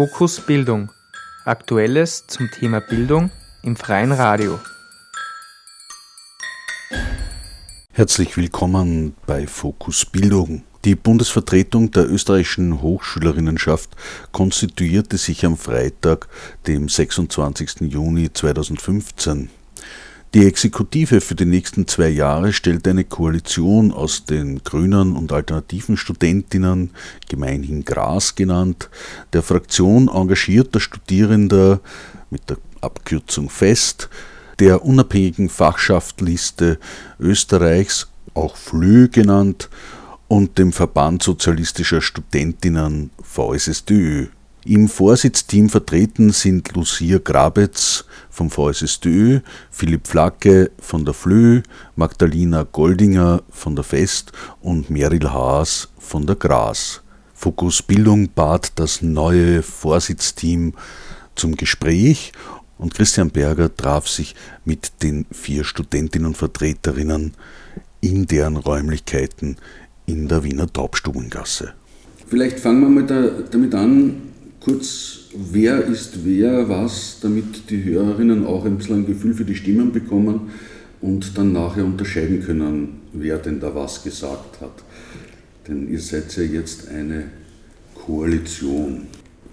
Fokus Bildung. Aktuelles zum Thema Bildung im freien Radio. Herzlich willkommen bei Fokus Bildung. Die Bundesvertretung der österreichischen Hochschülerinnenschaft konstituierte sich am Freitag, dem 26. Juni 2015. Die Exekutive für die nächsten zwei Jahre stellt eine Koalition aus den grünen und alternativen Studentinnen, gemeinhin Gras genannt, der Fraktion engagierter Studierender mit der Abkürzung FEST, der unabhängigen Fachschaftliste Österreichs, auch FLÖ genannt, und dem Verband Sozialistischer Studentinnen VSSDÖ. Im Vorsitzteam vertreten sind Lucia Grabetz vom VSSDÖ, Philipp Flacke von der FLÖ, Magdalena Goldinger von der FEST und Meryl Haas von der GRAS. Fokus Bildung bat das neue Vorsitzteam zum Gespräch und Christian Berger traf sich mit den vier Studentinnenvertreterinnen in deren Räumlichkeiten in der Wiener Taubstubengasse. Vielleicht fangen wir mal da, damit an, kurz, wer ist wer, was, damit die Hörerinnen auch ein bisschen ein Gefühl für die Stimmen bekommen und dann nachher unterscheiden können, wer denn da was gesagt hat. Denn ihr seid ja jetzt eine Koalition.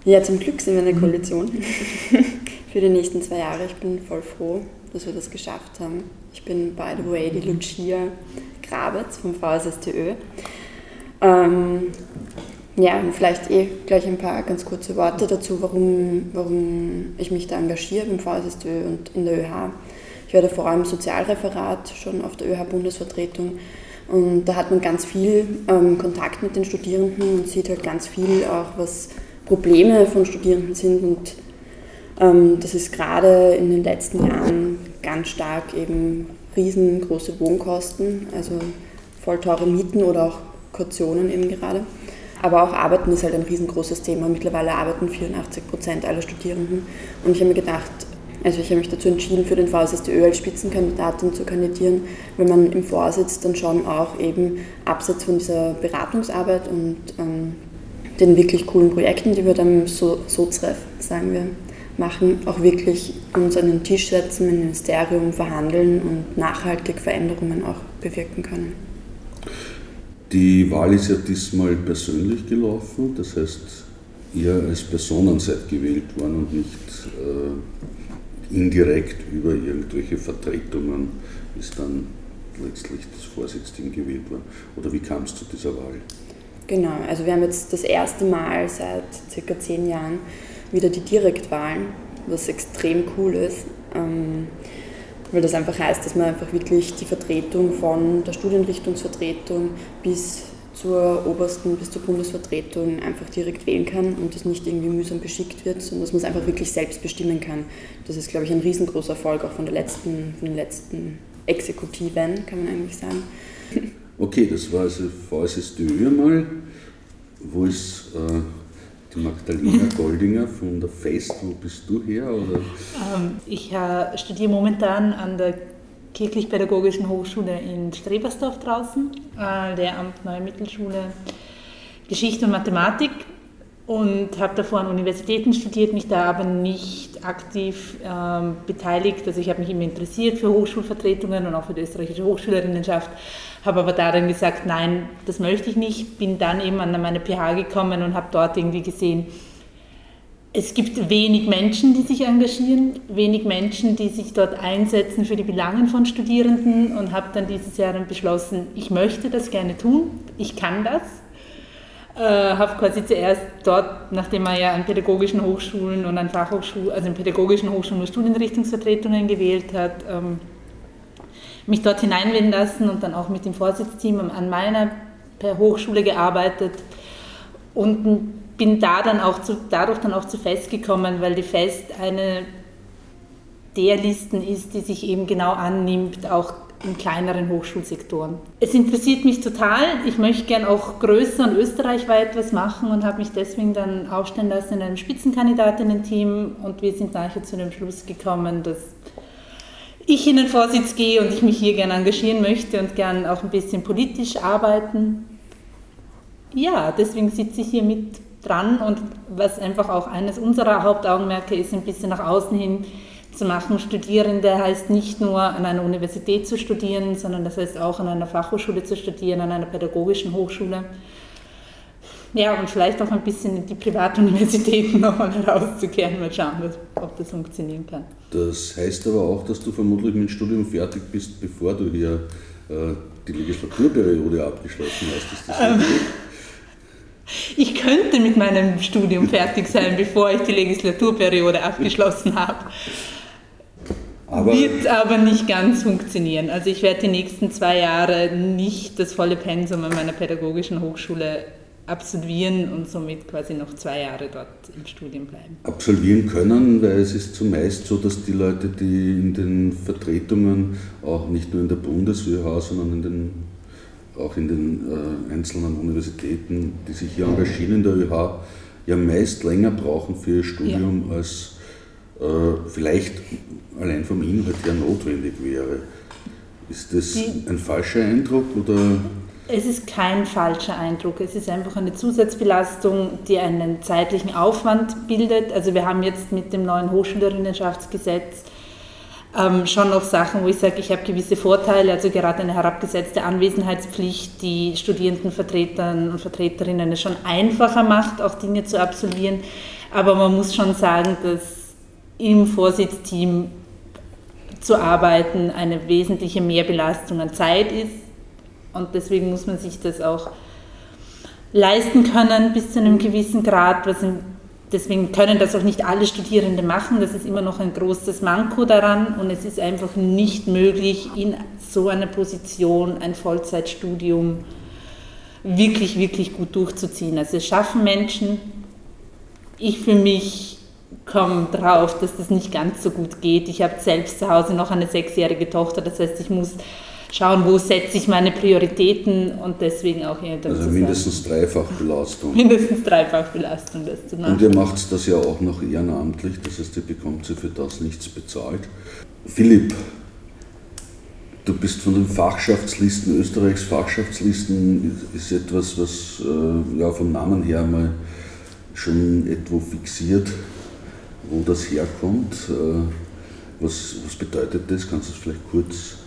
Ja, zum Glück sind wir eine Koalition für die nächsten zwei Jahre. Ich bin voll froh, dass wir das geschafft haben. Ich bin, by the way, die Lucia Grabetz vom VSSTÖ. Ähm, ja, vielleicht eh gleich ein paar ganz kurze Worte dazu, warum, warum ich mich da engagiere beim VSSTÖ und in der ÖH. Ich werde vor allem Sozialreferat schon auf der ÖH-Bundesvertretung und da hat man ganz viel ähm, Kontakt mit den Studierenden und sieht halt ganz viel auch, was Probleme von Studierenden sind und ähm, das ist gerade in den letzten Jahren ganz stark eben riesengroße Wohnkosten, also voll teure Mieten oder auch Kautionen eben gerade. Aber auch Arbeiten ist halt ein riesengroßes Thema. Mittlerweile arbeiten 84 Prozent aller Studierenden. Und ich habe mir gedacht, also ich habe mich dazu entschieden, für den VSSDÖ als Spitzenkandidatin zu kandidieren, wenn man im Vorsitz dann schon auch eben abseits von dieser Beratungsarbeit und ähm, den wirklich coolen Projekten, die wir dann im so Sozref, sagen wir, machen, auch wirklich uns an den Tisch setzen, im Ministerium verhandeln und nachhaltig Veränderungen auch bewirken können. Die Wahl ist ja diesmal persönlich gelaufen, das heißt, ihr als Personen seid gewählt worden und nicht äh, indirekt über irgendwelche Vertretungen ist dann letztlich das Vorsitzteam gewählt worden. Oder wie kam es zu dieser Wahl? Genau, also wir haben jetzt das erste Mal seit circa zehn Jahren wieder die Direktwahlen, was extrem cool ist. Ähm, weil das einfach heißt, dass man einfach wirklich die Vertretung von der Studienrichtungsvertretung bis zur obersten, bis zur Bundesvertretung einfach direkt wählen kann und das nicht irgendwie mühsam beschickt wird, sondern dass man es einfach wirklich selbst bestimmen kann. Das ist, glaube ich, ein riesengroßer Erfolg auch von, der letzten, von den letzten Exekutiven, kann man eigentlich sagen. Okay, das war also VSSDÖ mal. Wo ist äh, die Magdalena Goldinger von der Fest, wo bist du her? Oder? Ähm, ich äh, studiere momentan an der Kirchlich-Pädagogischen Hochschule in Strebersdorf draußen, äh, Lehramt Neue Mittelschule Geschichte und Mathematik und habe davor an Universitäten studiert, mich da aber nicht aktiv ähm, beteiligt. Also ich habe mich immer interessiert für Hochschulvertretungen und auch für die österreichische Hochschülerinnenschaft, habe aber darin gesagt, nein, das möchte ich nicht. Bin dann eben an meine PH gekommen und habe dort irgendwie gesehen, es gibt wenig Menschen, die sich engagieren, wenig Menschen, die sich dort einsetzen für die Belangen von Studierenden und habe dann dieses Jahr dann beschlossen, ich möchte das gerne tun, ich kann das äh, habe quasi zuerst dort, nachdem man ja an pädagogischen Hochschulen und an Fachhochschulen, also in pädagogischen Hochschulen nur Studienrichtungsvertretungen gewählt hat, ähm, mich dort hineinwählen lassen und dann auch mit dem Vorsitzteam an meiner Hochschule gearbeitet und bin da dann auch zu, dadurch dann auch zu Fest gekommen, weil die Fest eine der Listen ist, die sich eben genau annimmt, auch in kleineren Hochschulsektoren. Es interessiert mich total. Ich möchte gern auch größer und österreichweit was machen und habe mich deswegen dann aufstellen lassen in einem Spitzenkandidatinnen-Team und wir sind nachher zu dem Schluss gekommen, dass ich in den Vorsitz gehe und ich mich hier gerne engagieren möchte und gern auch ein bisschen politisch arbeiten. Ja, deswegen sitze ich hier mit dran und was einfach auch eines unserer Hauptaugenmerke ist, ein bisschen nach außen hin zu machen. Studierende heißt nicht nur an einer Universität zu studieren, sondern das heißt auch an einer Fachhochschule zu studieren, an einer pädagogischen Hochschule. Ja, und vielleicht auch ein bisschen in die Privatuniversitäten nochmal herauszukehren, mal schauen, ob das funktionieren kann. Das heißt aber auch, dass du vermutlich mit dem Studium fertig bist, bevor du hier äh, die Legislaturperiode abgeschlossen hast. Ist das ähm, ich könnte mit meinem Studium fertig sein, bevor ich die Legislaturperiode abgeschlossen habe. Aber Wird aber nicht ganz funktionieren. Also ich werde die nächsten zwei Jahre nicht das volle Pensum an meiner pädagogischen Hochschule absolvieren und somit quasi noch zwei Jahre dort im Studium bleiben. Absolvieren können, weil es ist zumeist so, dass die Leute, die in den Vertretungen, auch nicht nur in der Bundeswehr, sondern in den, auch in den äh, einzelnen Universitäten, die sich hier engagieren in der ÖH, ja meist länger brauchen für ihr Studium, ja. als äh, vielleicht allein vom Inhalt her notwendig wäre. Ist das ein falscher Eindruck oder? Es ist kein falscher Eindruck. Es ist einfach eine Zusatzbelastung, die einen zeitlichen Aufwand bildet. Also wir haben jetzt mit dem neuen Hochschülerinnenschaftsgesetz ähm, schon noch Sachen, wo ich sage, ich habe gewisse Vorteile, also gerade eine herabgesetzte Anwesenheitspflicht, die Studierendenvertretern und Vertreterinnen es schon einfacher macht, auch Dinge zu absolvieren. Aber man muss schon sagen, dass im Vorsitzteam zu arbeiten eine wesentliche Mehrbelastung an Zeit ist und deswegen muss man sich das auch leisten können bis zu einem gewissen Grad. Im, deswegen können das auch nicht alle Studierende machen. Das ist immer noch ein großes Manko daran und es ist einfach nicht möglich, in so einer Position ein Vollzeitstudium wirklich, wirklich gut durchzuziehen. Also es schaffen Menschen. Ich für mich komme drauf, dass das nicht ganz so gut geht. Ich habe selbst zu Hause noch eine sechsjährige Tochter, das heißt, ich muss schauen, wo setze ich meine Prioritäten und deswegen auch hier Also mindestens Dreifachbelastung. Mindestens Dreifachbelastung, das zu machen. Und ihr macht das ja auch noch ehrenamtlich, das heißt, ihr bekommt sie für das nichts bezahlt. Philipp, du bist von den Fachschaftslisten, Österreichs Fachschaftslisten ist etwas, was äh, ja, vom Namen her mal schon etwo fixiert, wo das herkommt. Äh, was, was bedeutet das? Kannst du es vielleicht kurz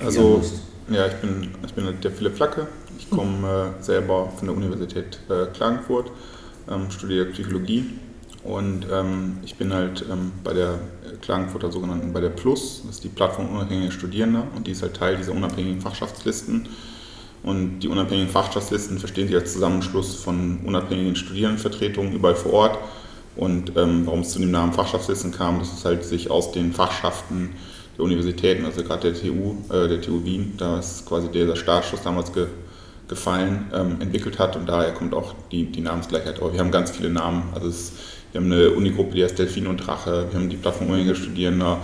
also, ja, ich bin, ich bin der Philipp Flacke. Ich komme äh, selber von der Universität äh, Klagenfurt, ähm, studiere Psychologie und ähm, ich bin halt ähm, bei der Klagenfurter sogenannten, bei der Plus, das ist die Plattform unabhängiger Studierender und die ist halt Teil dieser unabhängigen Fachschaftslisten. Und die unabhängigen Fachschaftslisten verstehen sich als Zusammenschluss von unabhängigen Studierendenvertretungen überall vor Ort. Und ähm, warum es zu dem Namen Fachschaftslisten kam, das ist halt sich aus den Fachschaften der Universitäten, also gerade der TU, äh, der TU Wien, da ist quasi dieser Startschuss damals ge, gefallen, ähm, entwickelt hat und daher kommt auch die, die Namensgleichheit. Aber wir haben ganz viele Namen. Also es, wir haben eine Unigruppe, die heißt Delfin und Drache, wir haben die Plattform Unabhängige Studierende,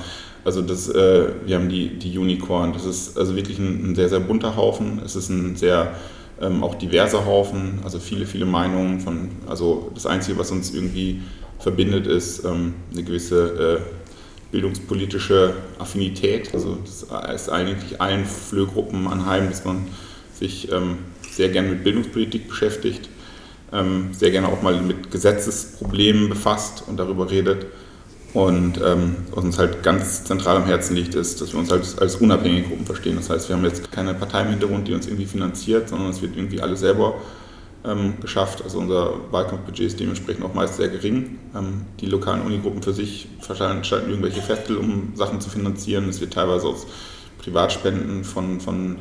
also das, äh, wir haben die, die Unicorn. Das ist also wirklich ein, ein sehr, sehr bunter Haufen. Es ist ein sehr ähm, auch diverser Haufen, also viele, viele Meinungen von, also das Einzige, was uns irgendwie verbindet, ist ähm, eine gewisse äh, bildungspolitische Affinität. Also das ist eigentlich allen Flögruppen anheim, dass man sich ähm, sehr gerne mit Bildungspolitik beschäftigt, ähm, sehr gerne auch mal mit Gesetzesproblemen befasst und darüber redet. Und ähm, was uns halt ganz zentral am Herzen liegt, ist, dass wir uns halt als unabhängige Gruppen verstehen. Das heißt, wir haben jetzt keine Partei im Hintergrund, die uns irgendwie finanziert, sondern es wird irgendwie alles selber ähm, geschafft. Also unser Wahlkampfbudget ist dementsprechend auch meist sehr gering. Ähm, die lokalen Unigruppen für sich veranstalten irgendwelche Festel, um Sachen zu finanzieren. Es wird teilweise aus Privatspenden von, von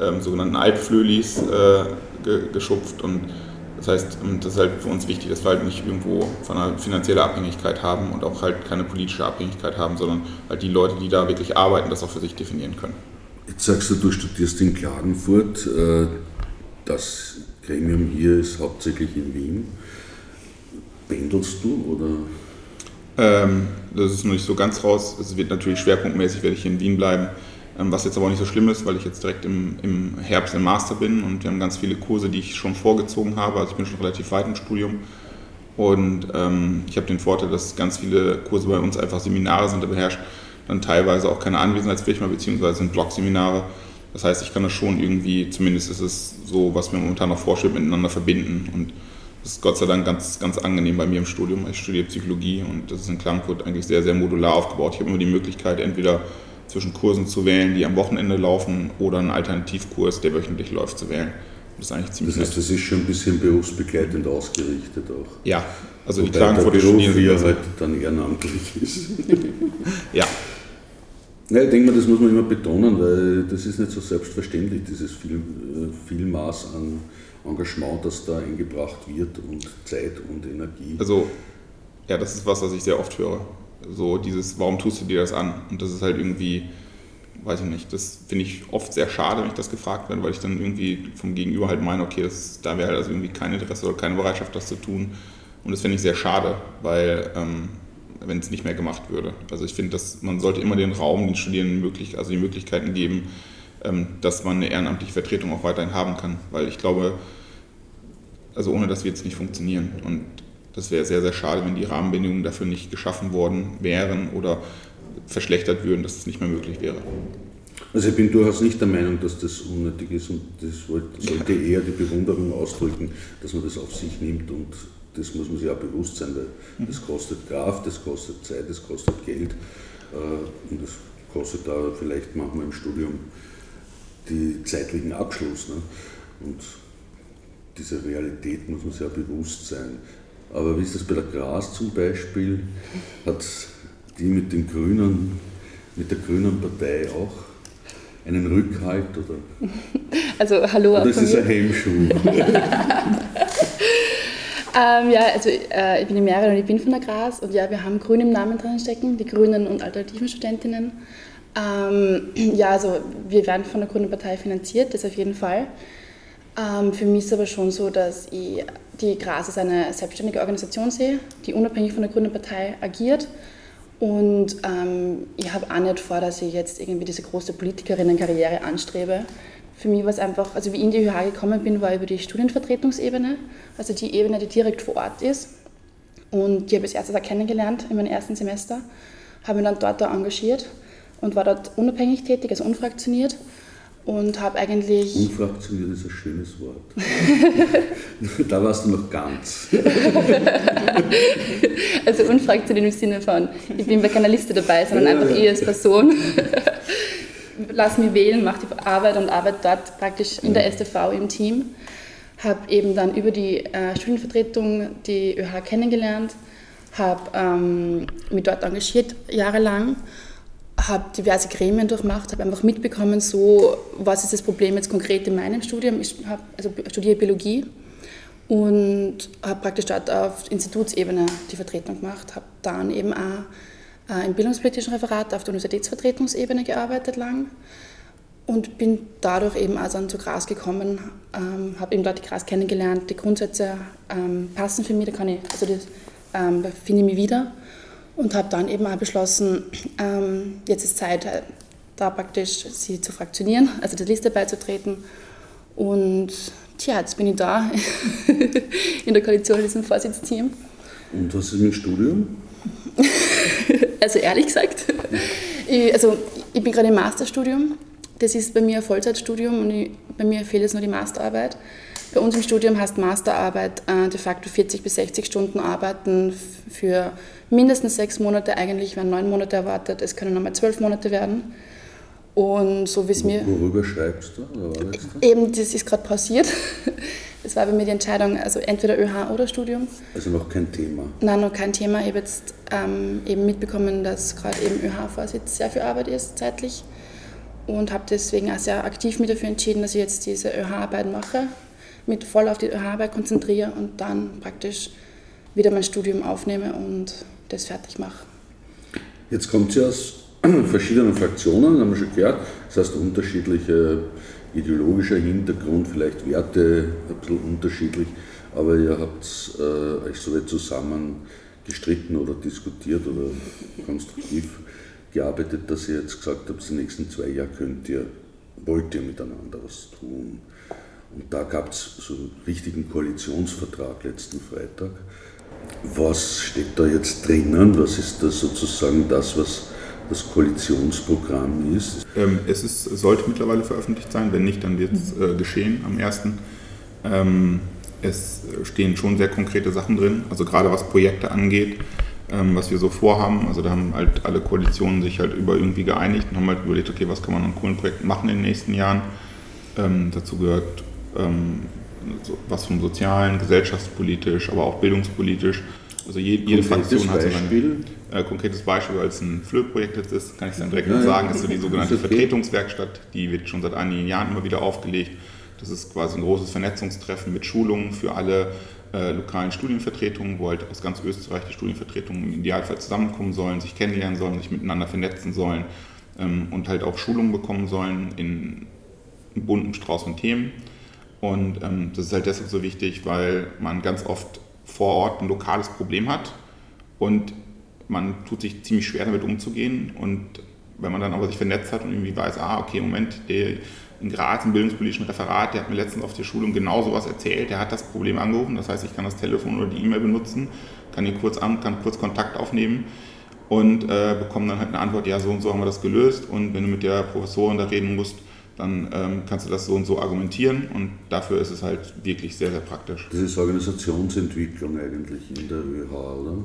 ähm, sogenannten Alpflölis äh, ge, geschupft. Und das heißt, ähm, das ist halt für uns wichtig, dass wir halt nicht irgendwo von einer finanziellen Abhängigkeit haben und auch halt keine politische Abhängigkeit haben, sondern halt die Leute, die da wirklich arbeiten, das auch für sich definieren können. Jetzt sagst du, du studierst in Klagenfurt. Äh, das Gremium hier ist hauptsächlich in Wien. Pendelst du oder? Ähm, das ist noch nicht so ganz raus. Es wird natürlich schwerpunktmäßig, werde ich in Wien bleiben. Ähm, was jetzt aber auch nicht so schlimm ist, weil ich jetzt direkt im, im Herbst im Master bin und wir haben ganz viele Kurse, die ich schon vorgezogen habe. Also ich bin schon relativ weit im Studium. Und ähm, ich habe den Vorteil, dass ganz viele Kurse bei uns einfach Seminare sind, da beherrscht dann teilweise auch keine Anwesenheitspflicht mehr, beziehungsweise sind Blog-Seminare. Das heißt, ich kann das schon irgendwie, zumindest ist es so, was mir momentan noch vorschwebt, miteinander verbinden. Und das ist Gott sei Dank ganz, ganz angenehm bei mir im Studium. Ich studiere Psychologie und das ist in Klagenfurt eigentlich sehr, sehr modular aufgebaut. Ich habe immer die Möglichkeit, entweder zwischen Kursen zu wählen, die am Wochenende laufen, oder einen Alternativkurs, der wöchentlich läuft, zu wählen. Das ist eigentlich ziemlich Das heißt, das ist schon ein bisschen berufsbegleitend ausgerichtet auch. Ja, also Wobei die Klagenfurter Studierenden... Beruf halt dann ehrenamtlich ist. ja. Ja, ich denke mal, das muss man immer betonen, weil das ist nicht so selbstverständlich, dieses viel, äh, viel Maß an Engagement, das da eingebracht wird und Zeit und Energie. Also, ja, das ist was, was ich sehr oft höre. So dieses, warum tust du dir das an? Und das ist halt irgendwie, weiß ich nicht, das finde ich oft sehr schade, wenn ich das gefragt werde, weil ich dann irgendwie vom Gegenüber halt meine, okay, das, da wäre halt also irgendwie kein Interesse oder keine Bereitschaft, das zu tun. Und das finde ich sehr schade, weil ähm, wenn es nicht mehr gemacht würde. Also ich finde, dass man sollte immer den Raum den Studierenden möglich, also die Möglichkeiten geben, ähm, dass man eine ehrenamtliche Vertretung auch weiterhin haben kann. Weil ich glaube, also ohne das wird es nicht funktionieren. Und das wäre sehr, sehr schade, wenn die Rahmenbedingungen dafür nicht geschaffen worden wären oder verschlechtert würden, dass es nicht mehr möglich wäre. Also ich bin durchaus nicht der Meinung, dass das unnötig ist und das sollte eher die Bewunderung ausdrücken, dass man das auf sich nimmt und das muss man sich auch bewusst sein, weil das kostet Kraft, das kostet Zeit, das kostet Geld äh, und das kostet da vielleicht manchmal im Studium die zeitlichen Abschluss. Ne? Und dieser Realität muss man sich auch bewusst sein. Aber wie ist das bei der Gras zum Beispiel? Hat die mit den Grünen, mit der Grünen Partei auch einen Rückhalt? Oder? Also hallo oder ist das ein Hemmschuh? ähm, ja, also äh, ich bin die Merit und ich bin von der Gras und ja, wir haben Grün im Namen drin stecken, die Grünen und alternativen Studentinnen. Ähm, ja, also wir werden von der Grünen Partei finanziert, das auf jeden Fall. Ähm, für mich ist aber schon so, dass ich die GRAS als eine selbstständige Organisation sehe, die unabhängig von der Grünen Partei agiert. Und ähm, ich habe auch nicht vor, dass ich jetzt irgendwie diese große Politikerinnenkarriere anstrebe. Für mich war es einfach, also wie ich in die ÖH gekommen bin, war über die Studienvertretungsebene, also die Ebene, die direkt vor Ort ist. Und die habe ich als erstes auch kennengelernt in meinem ersten Semester, habe mich dann dort auch engagiert und war dort unabhängig tätig, also unfraktioniert und habe eigentlich. Unfraktioniert ist ein schönes Wort. da warst du noch ganz. also unfraktioniert im Sinne von, ich bin bei keiner Liste dabei, sondern einfach ich als Person. Lass mich wählen, mache die Arbeit und arbeite dort praktisch in der STV im Team. Habe eben dann über die äh, Studienvertretung die ÖH kennengelernt, habe ähm, mich dort engagiert jahrelang habe diverse Gremien durchmacht, habe einfach mitbekommen, so, was ist das Problem jetzt konkret in meinem Studium. Ich hab, also studiere Biologie und habe praktisch dort auf Institutsebene die Vertretung gemacht, habe dann eben auch äh, im bildungspolitischen Referat auf der Universitätsvertretungsebene gearbeitet lang und bin dadurch eben also dann zu Gras gekommen, ähm, habe eben dort die Gras kennengelernt, die Grundsätze ähm, passen für mich, da kann ich, also das, ähm, finde ich mich wieder und habe dann eben auch beschlossen, ähm, jetzt ist Zeit, äh, da praktisch sie zu fraktionieren, also der Liste beizutreten. Und tja, jetzt bin ich da in der Koalition in diesem Vorsitzteam. Und was ist mit dem Studium? also ehrlich gesagt, ich, also ich bin gerade im Masterstudium. Das ist bei mir ein Vollzeitstudium und ich, bei mir fehlt jetzt nur die Masterarbeit. Bei uns im Studium heißt Masterarbeit äh, de facto 40 bis 60 Stunden arbeiten für mindestens sechs Monate. Eigentlich werden neun Monate erwartet. Es können nochmal zwölf Monate werden. Und so wie es mir. Worüber schreibst du? Oder eben, das ist gerade pausiert. Das war bei mir die Entscheidung, also entweder ÖH oder Studium. Also noch kein Thema? Nein, noch kein Thema. Ich habe jetzt ähm, eben mitbekommen, dass gerade eben ÖH-Vorsitz sehr viel Arbeit ist, zeitlich. Und habe deswegen auch sehr aktiv mich dafür entschieden, dass ich jetzt diese ÖH-Arbeit mache mit voll auf die Arbeit konzentriere und dann praktisch wieder mein Studium aufnehme und das fertig mache. Jetzt kommt sie aus verschiedenen Fraktionen, haben wir schon gehört. Das heißt, unterschiedlicher ideologischer Hintergrund, vielleicht Werte ein bisschen unterschiedlich, aber ihr habt äh, euch so weit zusammen gestritten oder diskutiert oder konstruktiv gearbeitet, dass ihr jetzt gesagt habt, die nächsten zwei Jahre könnt ihr, wollt ihr miteinander was tun. Und da gab es so einen richtigen Koalitionsvertrag letzten Freitag. Was steht da jetzt drinnen? Was ist da sozusagen das, was das Koalitionsprogramm ist? Ähm, es ist, sollte mittlerweile veröffentlicht sein, wenn nicht, dann wird es äh, geschehen am 1. Ähm, es stehen schon sehr konkrete Sachen drin, also gerade was Projekte angeht, ähm, was wir so vorhaben. Also da haben halt alle Koalitionen sich halt über irgendwie geeinigt und haben halt überlegt, okay, was kann man an coolen Projekten machen in den nächsten Jahren. Ähm, dazu gehört ähm, so, was vom Sozialen, gesellschaftspolitisch, aber auch bildungspolitisch. Also je, jede Fraktion hat so ein äh, konkretes Beispiel, weil es ein FLÖ-Projekt jetzt ist, kann ich dann direkt ja, sagen, ist so die sogenannte. Vertretungswerkstatt, die wird schon seit einigen Jahren immer wieder aufgelegt. Das ist quasi ein großes Vernetzungstreffen mit Schulungen für alle äh, lokalen Studienvertretungen, wo halt aus ganz Österreich die Studienvertretungen im Idealfall zusammenkommen sollen, sich kennenlernen sollen, sich miteinander vernetzen sollen ähm, und halt auch Schulungen bekommen sollen in bunten Strauß von Themen. Und ähm, das ist halt deshalb so wichtig, weil man ganz oft vor Ort ein lokales Problem hat und man tut sich ziemlich schwer damit umzugehen. Und wenn man dann aber sich vernetzt hat und irgendwie weiß, ah, okay, Moment, der in Graz im bildungspolitischen Referat, der hat mir letztens auf der Schulung genau sowas erzählt, der hat das Problem angerufen, das heißt, ich kann das Telefon oder die E-Mail benutzen, kann ihn kurz an, kann kurz Kontakt aufnehmen und äh, bekomme dann halt eine Antwort, ja, so und so haben wir das gelöst und wenn du mit der Professorin da reden musst, dann ähm, kannst du das so und so argumentieren und dafür ist es halt wirklich sehr, sehr praktisch. Das ist Organisationsentwicklung eigentlich in der ÖH, oder?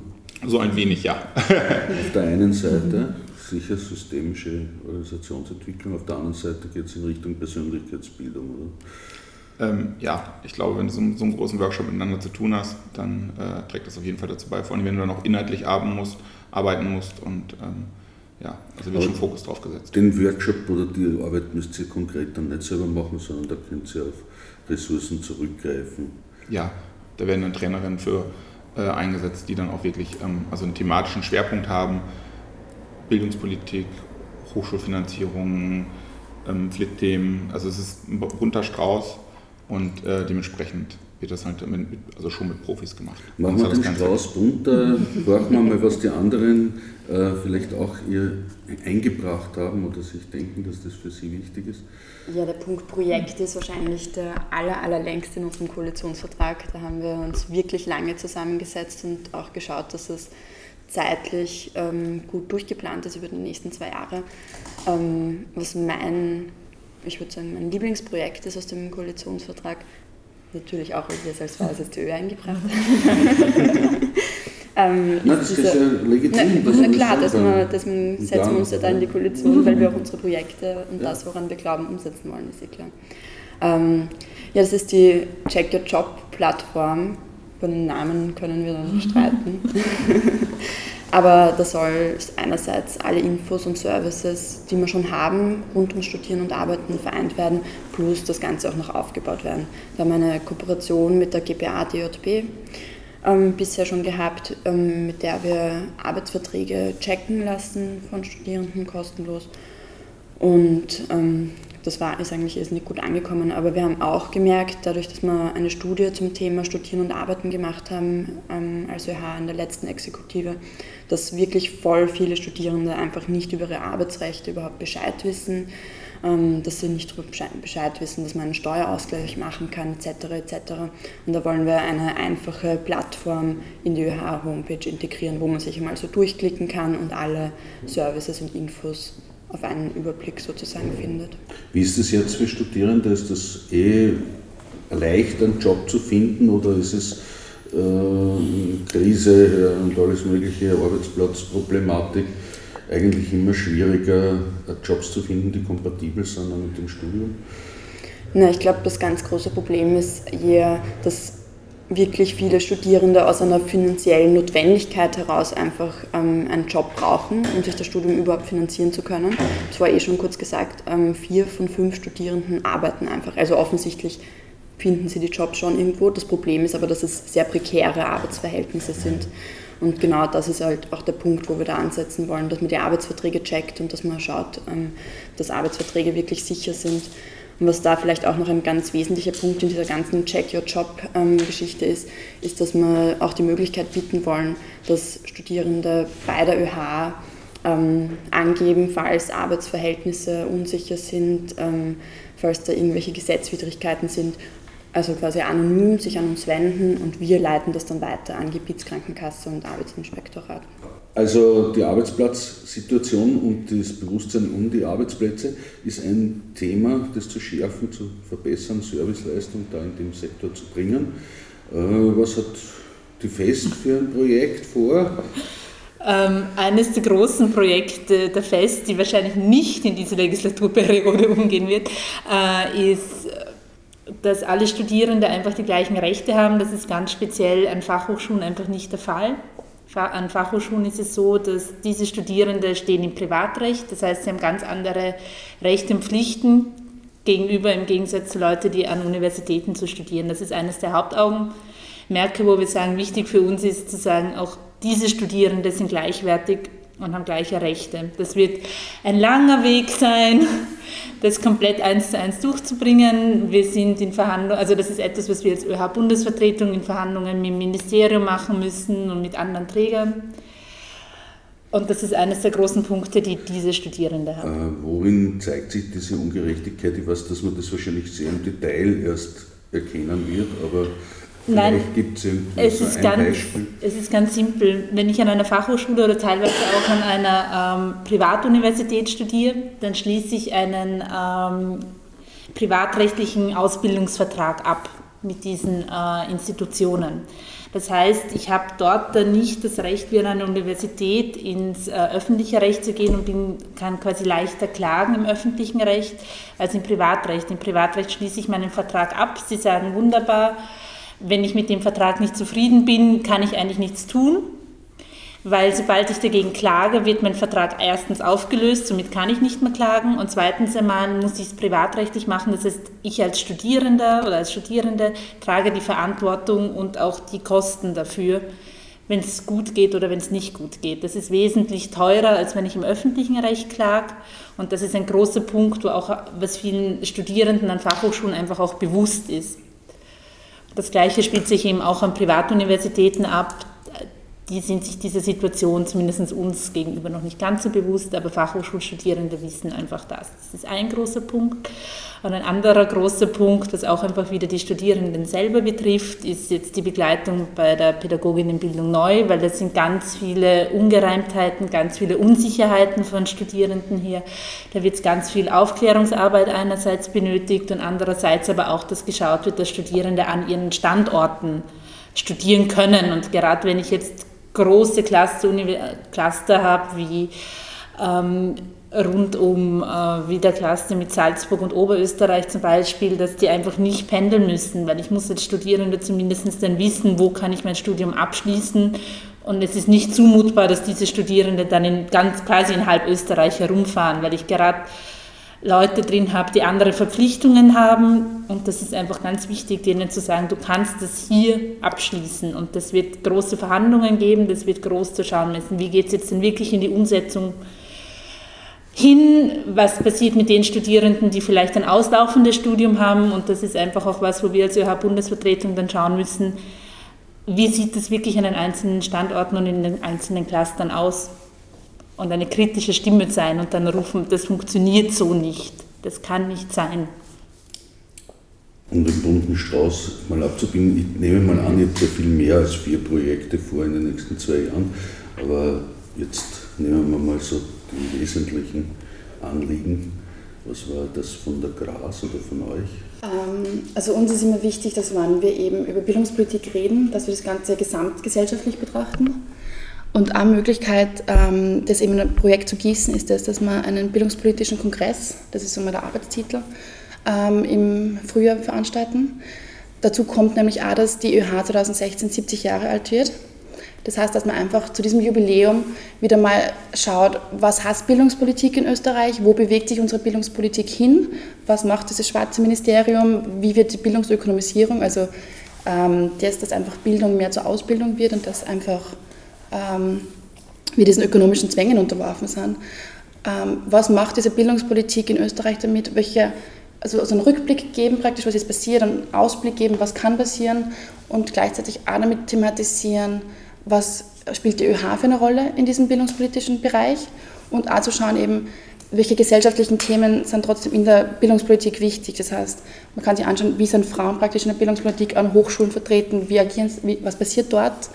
So ein wenig, ja. Auf der einen Seite sicher systemische Organisationsentwicklung, auf der anderen Seite geht es in Richtung Persönlichkeitsbildung, oder? Ähm, ja, ich glaube, wenn du so, so, einen großen Workshop miteinander zu tun hast, dann äh, trägt das auf jeden Fall dazu bei, vor allem wenn du dann auch inhaltlich arbeiten musst, arbeiten musst und ähm, ja, also wird schon Fokus drauf gesetzt. Den Workshop oder die Arbeit müsst ihr konkret dann nicht selber machen, sondern da könnt ihr auf Ressourcen zurückgreifen. Ja, da werden dann Trainerinnen für äh, eingesetzt, die dann auch wirklich ähm, also einen thematischen Schwerpunkt haben. Bildungspolitik, Hochschulfinanzierung, ähm, Flitthemen, also es ist ein bunter Strauß und äh, dementsprechend wird das halt mit, also schon mit Profis gemacht. Machen wir den Strauß bunter, horchen wir mal, was die anderen äh, vielleicht auch ihr eingebracht haben oder sich denken, dass das für sie wichtig ist. Ja, der Punkt Projekt ist wahrscheinlich der aller, allerlängste in unserem Koalitionsvertrag. Da haben wir uns wirklich lange zusammengesetzt und auch geschaut, dass es zeitlich ähm, gut durchgeplant ist über die nächsten zwei Jahre. Ähm, was mein, ich würde sagen, mein Lieblingsprojekt ist aus dem Koalitionsvertrag, natürlich auch, wir es als VSSTÖ eingebracht ähm, Nein, das ist, ja legitim. Na, na klar, dass wir, deswegen setzen wir uns ja da in die Koalition, weil wir auch unsere Projekte und ja. das, woran wir glauben, umsetzen wollen, ist eh klar. Ähm, ja, das ist die Check Your Job Plattform. Über den Namen können wir dann streiten. Aber da soll einerseits alle Infos und Services, die wir schon haben, rund ums Studieren und Arbeiten vereint werden, plus das Ganze auch noch aufgebaut werden. Wir haben eine Kooperation mit der GPA DJB ähm, bisher schon gehabt, ähm, mit der wir Arbeitsverträge checken lassen von Studierenden kostenlos. Und ähm, das war, ist eigentlich ist nicht gut angekommen, aber wir haben auch gemerkt, dadurch, dass wir eine Studie zum Thema Studieren und Arbeiten gemacht haben, ähm, als ÖH in der letzten Exekutive, dass wirklich voll viele Studierende einfach nicht über ihre Arbeitsrechte überhaupt Bescheid wissen, ähm, dass sie nicht darüber Bescheid wissen, dass man einen Steuerausgleich machen kann, etc. etc. Und da wollen wir eine einfache Plattform in die ÖH-Homepage integrieren, wo man sich einmal so durchklicken kann und alle Services und Infos auf einen Überblick sozusagen findet. Wie ist es jetzt für Studierende? Ist das eh leicht, einen Job zu finden oder ist es äh, Krise und alles mögliche, Arbeitsplatzproblematik, eigentlich immer schwieriger, Jobs zu finden, die kompatibel sind mit dem Studium? Na, ich glaube, das ganz große Problem ist eher, dass wirklich viele Studierende aus einer finanziellen Notwendigkeit heraus einfach ähm, einen Job brauchen, um sich das Studium überhaupt finanzieren zu können. Das war eh schon kurz gesagt, ähm, vier von fünf Studierenden arbeiten einfach. Also offensichtlich finden sie die Jobs schon irgendwo. Das Problem ist aber, dass es sehr prekäre Arbeitsverhältnisse sind. Und genau das ist halt auch der Punkt, wo wir da ansetzen wollen, dass man die Arbeitsverträge checkt und dass man schaut, ähm, dass Arbeitsverträge wirklich sicher sind und was da vielleicht auch noch ein ganz wesentlicher Punkt in dieser ganzen Check Your Job-Geschichte ähm, ist, ist, dass wir auch die Möglichkeit bieten wollen, dass Studierende bei der ÖH ähm, angeben, falls Arbeitsverhältnisse unsicher sind, ähm, falls da irgendwelche Gesetzwidrigkeiten sind, also quasi anonym sich an uns wenden und wir leiten das dann weiter an Gebietskrankenkasse und Arbeitsinspektorat. Also die Arbeitsplatzsituation und das Bewusstsein um die Arbeitsplätze ist ein Thema, das zu schärfen, zu verbessern, Serviceleistung da in dem Sektor zu bringen. was hat die FEST für ein Projekt vor? Ähm, eines der großen Projekte der FEST, die wahrscheinlich nicht in diese Legislaturperiode umgehen wird, äh, ist, dass alle Studierende einfach die gleichen Rechte haben. Das ist ganz speziell an Fachhochschulen einfach nicht der Fall. An Fachhochschulen ist es so, dass diese Studierende stehen im Privatrecht, das heißt, sie haben ganz andere Rechte und Pflichten gegenüber im Gegensatz zu Leuten, die an Universitäten zu studieren. Das ist eines der Hauptaugenmerke, wo wir sagen, wichtig für uns ist zu sagen, auch diese Studierenden sind gleichwertig und haben gleiche Rechte. Das wird ein langer Weg sein, das komplett eins zu eins durchzubringen. Wir sind in Verhandlungen, also das ist etwas, was wir als ÖH-Bundesvertretung in Verhandlungen mit dem Ministerium machen müssen und mit anderen Trägern. Und das ist eines der großen Punkte, die diese Studierende haben. Äh, worin zeigt sich diese Ungerechtigkeit? Ich weiß, dass man das wahrscheinlich sehr im Detail erst erkennen wird, aber Nein, es ist, ganz, es ist ganz simpel. Wenn ich an einer Fachhochschule oder teilweise auch an einer ähm, Privatuniversität studiere, dann schließe ich einen ähm, privatrechtlichen Ausbildungsvertrag ab mit diesen äh, Institutionen. Das heißt, ich habe dort dann nicht das Recht, wie an einer Universität ins äh, öffentliche Recht zu gehen und bin, kann quasi leichter klagen im öffentlichen Recht als im Privatrecht. Im Privatrecht schließe ich meinen Vertrag ab. Sie sagen wunderbar, wenn ich mit dem Vertrag nicht zufrieden bin, kann ich eigentlich nichts tun, weil sobald ich dagegen klage, wird mein Vertrag erstens aufgelöst, somit kann ich nicht mehr klagen und zweitens einmal muss ich es privatrechtlich machen, das heißt, ich als Studierender oder als Studierende trage die Verantwortung und auch die Kosten dafür, wenn es gut geht oder wenn es nicht gut geht. Das ist wesentlich teurer, als wenn ich im öffentlichen Recht klage. Und das ist ein großer Punkt, wo auch was vielen Studierenden an Fachhochschulen einfach auch bewusst ist. Das Gleiche spielt sich eben auch an Privatuniversitäten ab. Die sind sich dieser Situation zumindest uns gegenüber noch nicht ganz so bewusst, aber Fachhochschulstudierende wissen einfach das. Das ist ein großer Punkt. Und ein anderer großer Punkt, was auch einfach wieder die Studierenden selber betrifft, ist jetzt die Begleitung bei der Pädagoginnenbildung neu, weil das sind ganz viele Ungereimtheiten, ganz viele Unsicherheiten von Studierenden hier. Da wird ganz viel Aufklärungsarbeit einerseits benötigt und andererseits aber auch, dass geschaut wird, dass Studierende an ihren Standorten studieren können. Und gerade wenn ich jetzt große Cluster, Cluster habe, wie ähm, rund um äh, wie der Cluster mit Salzburg und Oberösterreich zum Beispiel, dass die einfach nicht pendeln müssen, weil ich muss als Studierende zumindest dann wissen, wo kann ich mein Studium abschließen. Und es ist nicht zumutbar, dass diese Studierenden dann in ganz quasi in halb Österreich herumfahren, weil ich gerade Leute drin habe, die andere Verpflichtungen haben. Und das ist einfach ganz wichtig, denen zu sagen, du kannst das hier abschließen. Und das wird große Verhandlungen geben, das wird groß zu schauen müssen. Wie geht es jetzt denn wirklich in die Umsetzung hin? Was passiert mit den Studierenden, die vielleicht ein auslaufendes Studium haben? Und das ist einfach auch was, wo wir als ÖH-Bundesvertretung dann schauen müssen, wie sieht das wirklich an den einzelnen Standorten und in den einzelnen Clustern aus? Und eine kritische Stimme sein und dann rufen, das funktioniert so nicht, das kann nicht sein. Um den bunten Strauß mal abzubinden, ich nehme mal an, ihr habt ja viel mehr als vier Projekte vor in den nächsten zwei Jahren, aber jetzt nehmen wir mal so die wesentlichen Anliegen. Was war das von der Gras oder von euch? Ähm, also uns ist immer wichtig, dass wenn wir eben über Bildungspolitik reden, dass wir das Ganze gesamtgesellschaftlich betrachten und eine Möglichkeit, ähm, das eben in ein Projekt zu gießen, ist das, dass man einen bildungspolitischen Kongress, das ist mal der Arbeitstitel, ähm, im Frühjahr veranstalten. Dazu kommt nämlich auch, dass die ÖH 2016 70 Jahre alt wird. Das heißt, dass man einfach zu diesem Jubiläum wieder mal schaut, was heißt Bildungspolitik in Österreich, wo bewegt sich unsere Bildungspolitik hin, was macht dieses schwarze Ministerium, wie wird die Bildungsökonomisierung, also ähm, das, dass einfach Bildung mehr zur Ausbildung wird und dass einfach ähm, wir diesen ökonomischen Zwängen unterworfen sind. Ähm, was macht diese Bildungspolitik in Österreich damit? Welche, also, also einen Rückblick geben praktisch, was ist passiert, einen Ausblick geben, was kann passieren und gleichzeitig auch damit thematisieren, was spielt die ÖH für eine Rolle in diesem bildungspolitischen Bereich und auch zu schauen eben, welche gesellschaftlichen Themen sind trotzdem in der Bildungspolitik wichtig. Das heißt, man kann sich anschauen, wie sind Frauen praktisch in der Bildungspolitik an Hochschulen vertreten, wie agieren, wie, was passiert dort,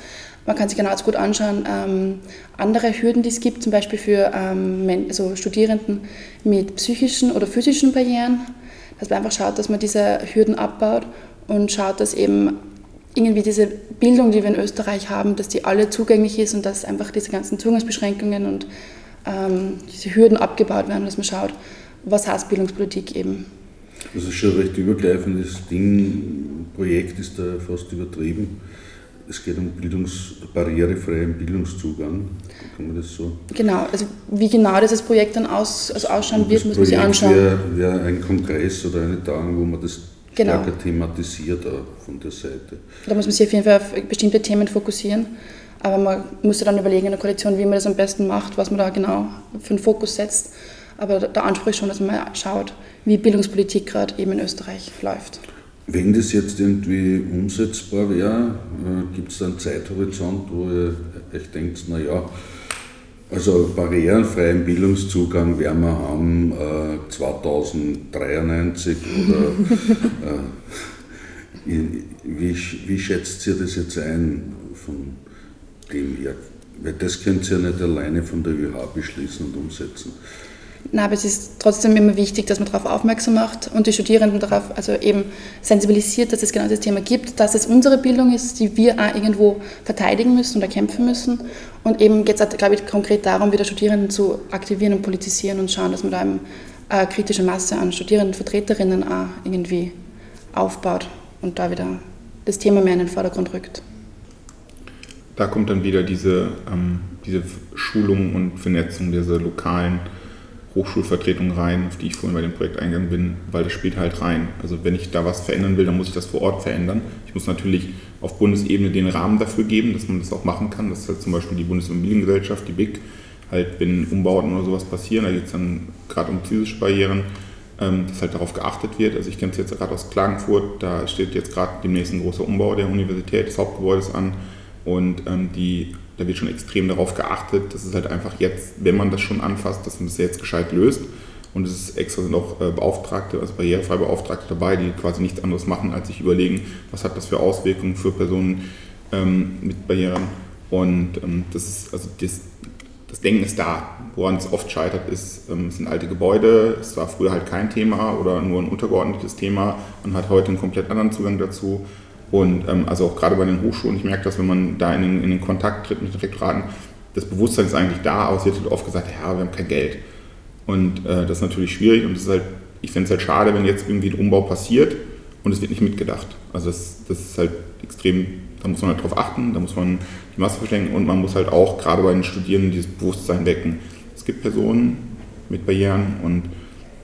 man kann sich genauso gut anschauen, ähm, andere Hürden, die es gibt, zum Beispiel für ähm, also Studierenden mit psychischen oder physischen Barrieren, dass man einfach schaut, dass man diese Hürden abbaut und schaut, dass eben irgendwie diese Bildung, die wir in Österreich haben, dass die alle zugänglich ist und dass einfach diese ganzen Zugangsbeschränkungen und ähm, diese Hürden abgebaut werden, dass man schaut, was heißt Bildungspolitik eben. Das ist schon ein recht übergreifendes Ding. Projekt ist da fast übertrieben. Es geht um Bildungs barrierefreien Bildungszugang. Kann man das so? Genau, also wie genau dieses Projekt dann aus, also ausschauen wird, muss man sich anschauen. Wäre wär ein Kongress oder eine Tagung, wo man das genau. stärker thematisiert auch von der Seite. Da muss man sich auf jeden Fall auf bestimmte Themen fokussieren. Aber man muss dann überlegen in der Koalition, wie man das am besten macht, was man da genau für einen Fokus setzt. Aber der Anspruch ist schon, dass man mal schaut, wie Bildungspolitik gerade eben in Österreich läuft. Wenn das jetzt irgendwie umsetzbar wäre, äh, gibt es einen Zeithorizont, wo ihr euch denkt, naja, also barrierenfreien Bildungszugang werden wir haben äh, 2093 oder äh, wie, wie schätzt ihr das jetzt ein von dem her? Weil das könnt ihr ja nicht alleine von der ÖH beschließen und umsetzen. Na, aber es ist trotzdem immer wichtig, dass man darauf aufmerksam macht und die Studierenden darauf, also eben sensibilisiert, dass es genau das Thema gibt, dass es unsere Bildung ist, die wir auch irgendwo verteidigen müssen oder kämpfen müssen. Und eben geht es, glaube ich, konkret darum, wieder Studierenden zu aktivieren und politisieren und schauen, dass man da eine kritische Masse an Studierendenvertreterinnen auch irgendwie aufbaut und da wieder das Thema mehr in den Vordergrund rückt. Da kommt dann wieder diese, ähm, diese Schulung und Vernetzung dieser lokalen Hochschulvertretung rein, auf die ich vorhin bei dem Projekt eingegangen bin, weil das spielt halt rein. Also wenn ich da was verändern will, dann muss ich das vor Ort verändern. Ich muss natürlich auf Bundesebene den Rahmen dafür geben, dass man das auch machen kann. Das ist halt zum Beispiel die Bundesimmobiliengesellschaft, die BIC, halt wenn Umbauten oder sowas passieren, da geht es dann gerade um physische Barrieren, ähm, dass halt darauf geachtet wird. Also ich kenne es jetzt gerade aus Klagenfurt, da steht jetzt gerade demnächst ein großer Umbau der Universität des Hauptgebäudes an und ähm, die da wird schon extrem darauf geachtet, dass es halt einfach jetzt, wenn man das schon anfasst, dass man das jetzt gescheit löst. Und es ist extra sind auch äh, Beauftragte, also barrierefreie Beauftragte dabei, die quasi nichts anderes machen, als sich überlegen, was hat das für Auswirkungen für Personen ähm, mit Barrieren. Und ähm, das ist, also das, das Denken ist da. Woran es oft scheitert, ist, ähm, es sind alte Gebäude, es war früher halt kein Thema oder nur ein untergeordnetes Thema. Man hat heute einen komplett anderen Zugang dazu. Und ähm, also auch gerade bei den Hochschulen, ich merke das, wenn man da in den, in den Kontakt tritt mit den Rektoraten, das Bewusstsein ist eigentlich da, aber es wird halt oft gesagt, ja, wir haben kein Geld. Und äh, das ist natürlich schwierig und das ist halt, ich fände es halt schade, wenn jetzt irgendwie ein Umbau passiert und es wird nicht mitgedacht. Also das, das ist halt extrem, da muss man halt drauf achten, da muss man die Masse verstehen und man muss halt auch gerade bei den Studierenden dieses Bewusstsein wecken. Es gibt Personen mit Barrieren und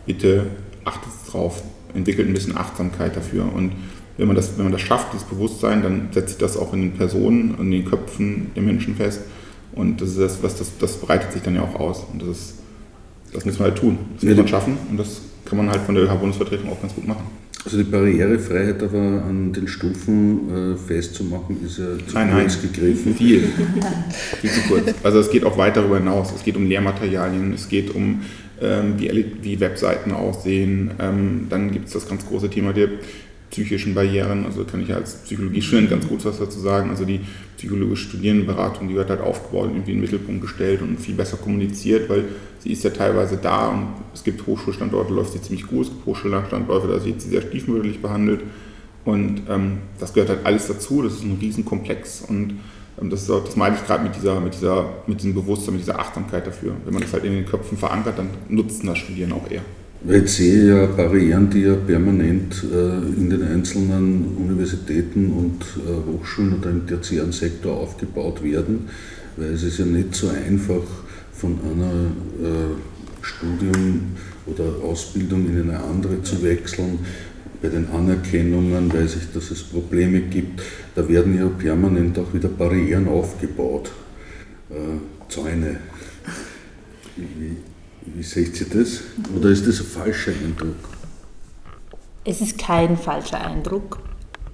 bitte achtet drauf, entwickelt ein bisschen Achtsamkeit dafür und wenn man das, wenn man das schafft, dieses Bewusstsein, dann setzt sich das auch in den Personen, in den Köpfen der Menschen fest. Und das ist das, was das, das breitet sich dann ja auch aus. Und das ist, das müssen wir halt tun. Das muss man schaffen und das kann man halt von der ÖH-Bundesvertretung auch ganz gut machen. Also die Barrierefreiheit aber an den Stufen äh, festzumachen, ist ja zu nein, kurz nein. gegriffen. Viel. Viel zu kurz. Also es geht auch weit darüber hinaus. Es geht um Lehrmaterialien, es geht um ähm, wie, wie Webseiten aussehen. Ähm, dann gibt es das ganz große Thema der psychischen Barrieren. Also kann ich als Psychologiestudent ganz gut was dazu sagen. Also die psychologische Studierendenberatung, die wird halt aufgebaut, irgendwie in den Mittelpunkt gestellt und viel besser kommuniziert, weil sie ist ja teilweise da und es gibt Hochschulstandorte, läuft sie ziemlich gut, es gibt Hochschulstandorte, da wird sie sehr stiefmütterlich behandelt. Und ähm, das gehört halt alles dazu, das ist ein Riesenkomplex und ähm, das, auch, das meine ich gerade mit, dieser, mit, dieser, mit diesem Bewusstsein, mit dieser Achtsamkeit dafür. Wenn man das halt in den Köpfen verankert, dann nutzen das Studieren auch eher. Weil ich sehe ja Barrieren, die ja permanent äh, in den einzelnen Universitäten und äh, Hochschulen oder im tertiären Sektor aufgebaut werden, weil es ist ja nicht so einfach von einer äh, Studium oder Ausbildung in eine andere zu wechseln. Bei den Anerkennungen weiß ich, dass es Probleme gibt. Da werden ja permanent auch wieder Barrieren aufgebaut, Zäune. Wie, wie seht ihr das? Oder ist das ein falscher Eindruck? Es ist kein falscher Eindruck.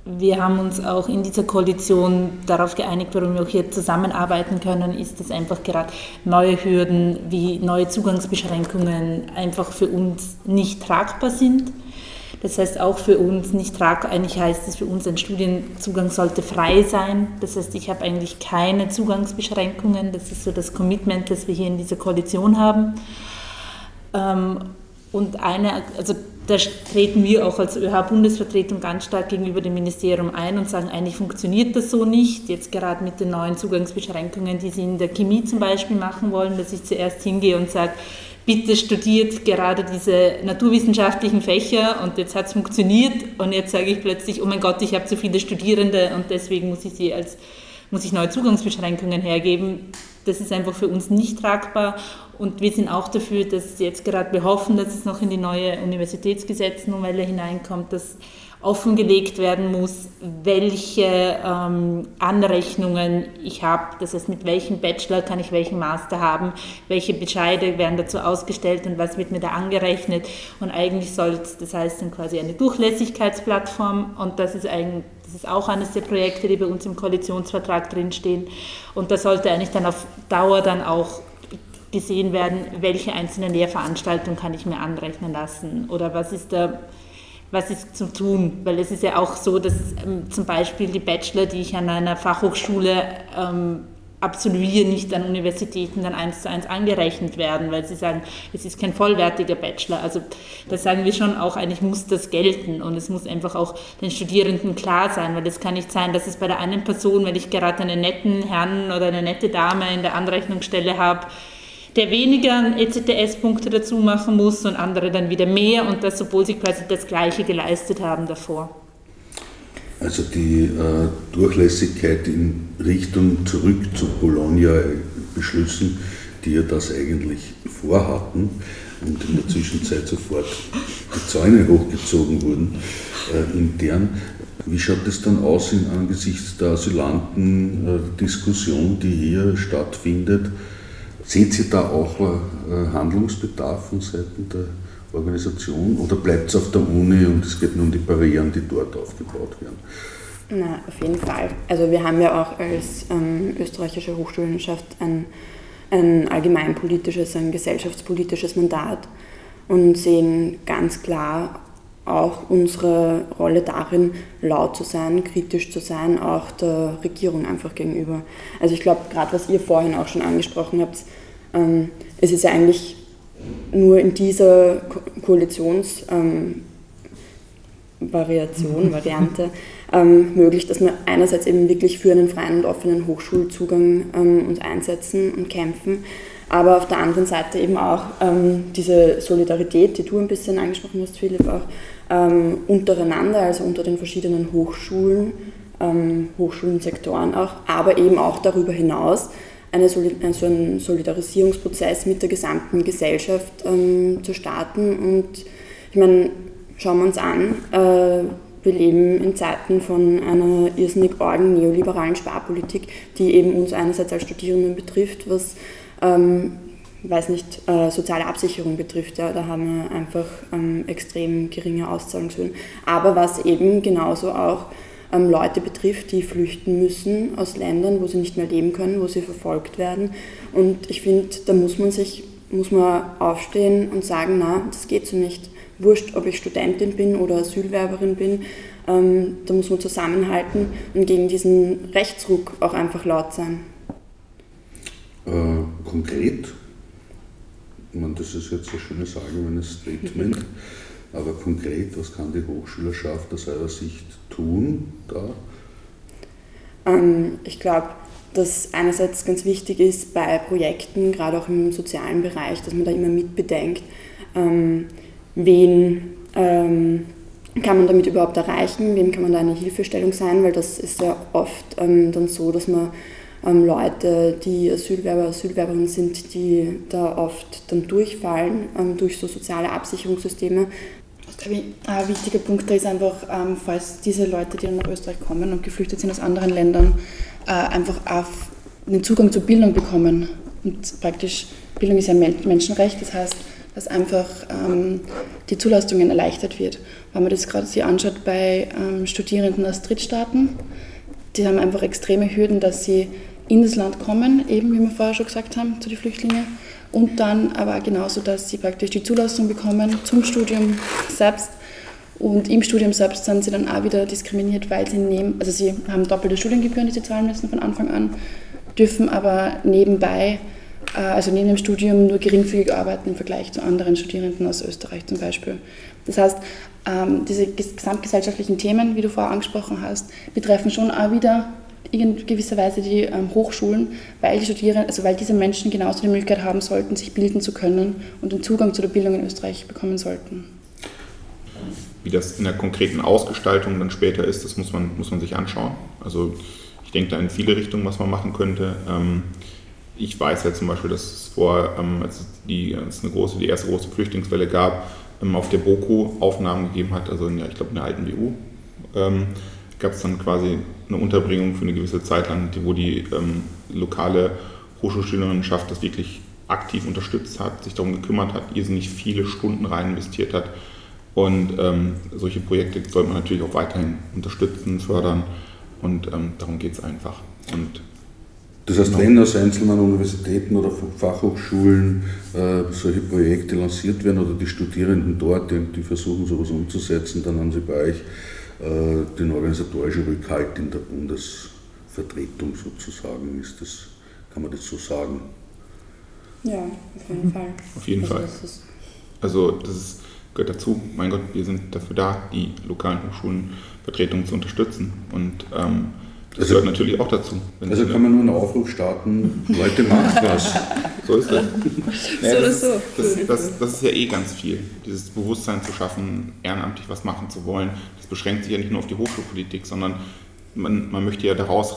Wir haben uns auch in dieser Koalition darauf geeinigt, warum wir auch hier zusammenarbeiten können, ist, dass einfach gerade neue Hürden wie neue Zugangsbeschränkungen einfach für uns nicht tragbar sind. Das heißt auch für uns nicht tragbar, eigentlich heißt es für uns, ein Studienzugang sollte frei sein. Das heißt, ich habe eigentlich keine Zugangsbeschränkungen. Das ist so das Commitment, das wir hier in dieser Koalition haben. Ähm, und eine, also da treten wir auch als ÖH-Bundesvertretung ganz stark gegenüber dem Ministerium ein und sagen, eigentlich funktioniert das so nicht. Jetzt gerade mit den neuen Zugangsbeschränkungen, die Sie in der Chemie zum Beispiel machen wollen, dass ich zuerst hingehe und sage, bitte studiert gerade diese naturwissenschaftlichen Fächer und jetzt hat es funktioniert und jetzt sage ich plötzlich, oh mein Gott, ich habe zu viele Studierende und deswegen muss ich sie als muss ich neue Zugangsbeschränkungen hergeben. Das ist einfach für uns nicht tragbar und wir sind auch dafür, dass jetzt gerade wir hoffen, dass es noch in die neue Universitätsgesetznovelle hineinkommt, dass offengelegt werden muss, welche ähm, Anrechnungen ich habe, das heißt mit welchem Bachelor kann ich welchen Master haben, welche Bescheide werden dazu ausgestellt und was wird mir da angerechnet? Und eigentlich soll es, das heißt dann quasi eine Durchlässigkeitsplattform. Und das ist eigentlich das ist auch eines der Projekte, die bei uns im Koalitionsvertrag drinstehen. Und da sollte eigentlich dann auf Dauer dann auch gesehen werden, welche einzelnen Lehrveranstaltungen kann ich mir anrechnen lassen oder was ist da was ist zu tun? Weil es ist ja auch so, dass ähm, zum Beispiel die Bachelor, die ich an einer Fachhochschule ähm, absolviere, nicht an Universitäten dann eins zu eins angerechnet werden, weil sie sagen, es ist kein vollwertiger Bachelor. Also da sagen wir schon auch, eigentlich muss das gelten und es muss einfach auch den Studierenden klar sein, weil es kann nicht sein, dass es bei der einen Person, wenn ich gerade einen netten Herrn oder eine nette Dame in der Anrechnungsstelle habe, der weniger ECTS-Punkte dazu machen muss und andere dann wieder mehr und das, obwohl sie quasi das Gleiche geleistet haben davor. Also die äh, Durchlässigkeit in Richtung zurück zu Bologna-Beschlüssen, die ja das eigentlich vorhatten und in der Zwischenzeit sofort die Zäune hochgezogen wurden, äh, intern. Wie schaut es dann aus in, angesichts der Asylanten-Diskussion, die hier stattfindet? Seht ihr da auch äh, Handlungsbedarf von Seiten der Organisation oder bleibt es auf der Uni und es geht nur um die Barrieren, die dort aufgebaut werden? Na, auf jeden Fall. Also wir haben ja auch als ähm, österreichische Hochschulenschaft ein, ein allgemeinpolitisches, ein gesellschaftspolitisches Mandat und sehen ganz klar auch unsere Rolle darin, laut zu sein, kritisch zu sein, auch der Regierung einfach gegenüber. Also ich glaube, gerade was ihr vorhin auch schon angesprochen habt, ähm, es ist ja eigentlich nur in dieser Ko Koalitionsvariation, ähm, Variante ähm, möglich, dass wir einerseits eben wirklich für einen freien und offenen Hochschulzugang ähm, uns einsetzen und kämpfen, aber auf der anderen Seite eben auch ähm, diese Solidarität, die du ein bisschen angesprochen hast, Philipp, auch ähm, untereinander, also unter den verschiedenen Hochschulen, ähm, Hochschulensektoren auch, aber eben auch darüber hinaus eine Solid also einen Solidarisierungsprozess mit der gesamten Gesellschaft ähm, zu starten. Und ich meine, schauen wir uns an, äh, wir leben in Zeiten von einer irrsinnig argen neoliberalen Sparpolitik, die eben uns einerseits als Studierenden betrifft, was ähm, weiß nicht, äh, soziale Absicherung betrifft. Ja, da haben wir einfach ähm, extrem geringe Auszahlungshöhen. Aber was eben genauso auch ähm, Leute betrifft, die flüchten müssen aus Ländern, wo sie nicht mehr leben können, wo sie verfolgt werden. Und ich finde, da muss man sich muss man aufstehen und sagen, na, das geht so nicht. Wurscht, ob ich Studentin bin oder Asylwerberin bin, ähm, da muss man zusammenhalten und gegen diesen Rechtsruck auch einfach laut sein. Äh, konkret ich meine, das ist jetzt ein schönes allgemeines Statement, aber konkret, was kann die Hochschülerschaft aus eurer Sicht tun da? Ähm, ich glaube, dass einerseits ganz wichtig ist bei Projekten, gerade auch im sozialen Bereich, dass man da immer mitbedenkt, ähm, wen ähm, kann man damit überhaupt erreichen, wem kann man da eine Hilfestellung sein, weil das ist ja oft ähm, dann so, dass man ähm, Leute, die Asylwerber, Asylwerberinnen sind, die da oft dann durchfallen ähm, durch so soziale Absicherungssysteme. Ein wichtiger Punkt da ist einfach, ähm, falls diese Leute, die dann nach Österreich kommen und geflüchtet sind aus anderen Ländern, äh, einfach auf den Zugang zur Bildung bekommen. Und praktisch, Bildung ist ja Menschenrecht, das heißt, dass einfach ähm, die Zulassungen erleichtert wird. Wenn man das gerade sich anschaut bei ähm, Studierenden aus Drittstaaten, die haben einfach extreme Hürden, dass sie in das Land kommen, eben wie wir vorher schon gesagt haben, zu den Flüchtlingen. Und dann aber genauso, dass sie praktisch die Zulassung bekommen zum Studium selbst. Und im Studium selbst sind sie dann auch wieder diskriminiert, weil sie nehmen, also sie haben doppelte Studiengebühren, die sie zahlen müssen von Anfang an, dürfen aber nebenbei äh, also neben dem Studium nur geringfügig arbeiten im Vergleich zu anderen Studierenden aus Österreich zum Beispiel. Das heißt, ähm, diese gesamtgesellschaftlichen Themen, wie du vorher angesprochen hast, betreffen schon auch wieder in gewisser Weise die ähm, Hochschulen, weil die Studierenden, also weil diese Menschen genauso die Möglichkeit haben sollten, sich bilden zu können und den Zugang zu der Bildung in Österreich bekommen sollten. Wie das in der konkreten Ausgestaltung dann später ist, das muss man, muss man sich anschauen. Also ich denke da in viele Richtungen, was man machen könnte. Ähm, ich weiß ja zum Beispiel, dass es vor, ähm, als, die, als es eine große, die erste große Flüchtlingswelle gab, ähm, auf der BOKU Aufnahmen gegeben hat, also in, ich glaube in der alten WU, gab es dann quasi eine Unterbringung für eine gewisse Zeit lang, wo die lokale Hochschulschülerinnenschaft das wirklich aktiv unterstützt hat, sich darum gekümmert hat, irrsinnig viele Stunden rein investiert hat. Und ähm, solche Projekte sollte man natürlich auch weiterhin unterstützen, fördern. Und ähm, darum geht es einfach. Und das heißt, wenn aus einzelnen Universitäten oder Fachhochschulen äh, solche Projekte lanciert werden oder die Studierenden dort irgendwie versuchen, sowas umzusetzen, dann haben sie bei euch den organisatorischen Rückhalt in der Bundesvertretung sozusagen. Ist das, kann man das so sagen? Ja, auf jeden Fall. Auf jeden also Fall. Das also das ist, gehört dazu. Mein Gott, wir sind dafür da, die lokalen Hochschulenvertretungen zu unterstützen. Und ähm, das also, gehört natürlich auch dazu. Also kann man nur einen Aufruf starten, Leute, macht was. So ist das. Naja, so das, so. Das, das, das, ist ja eh ganz viel, dieses Bewusstsein zu schaffen, ehrenamtlich was machen zu wollen. Das beschränkt sich ja nicht nur auf die Hochschulpolitik, sondern man, man möchte ja daraus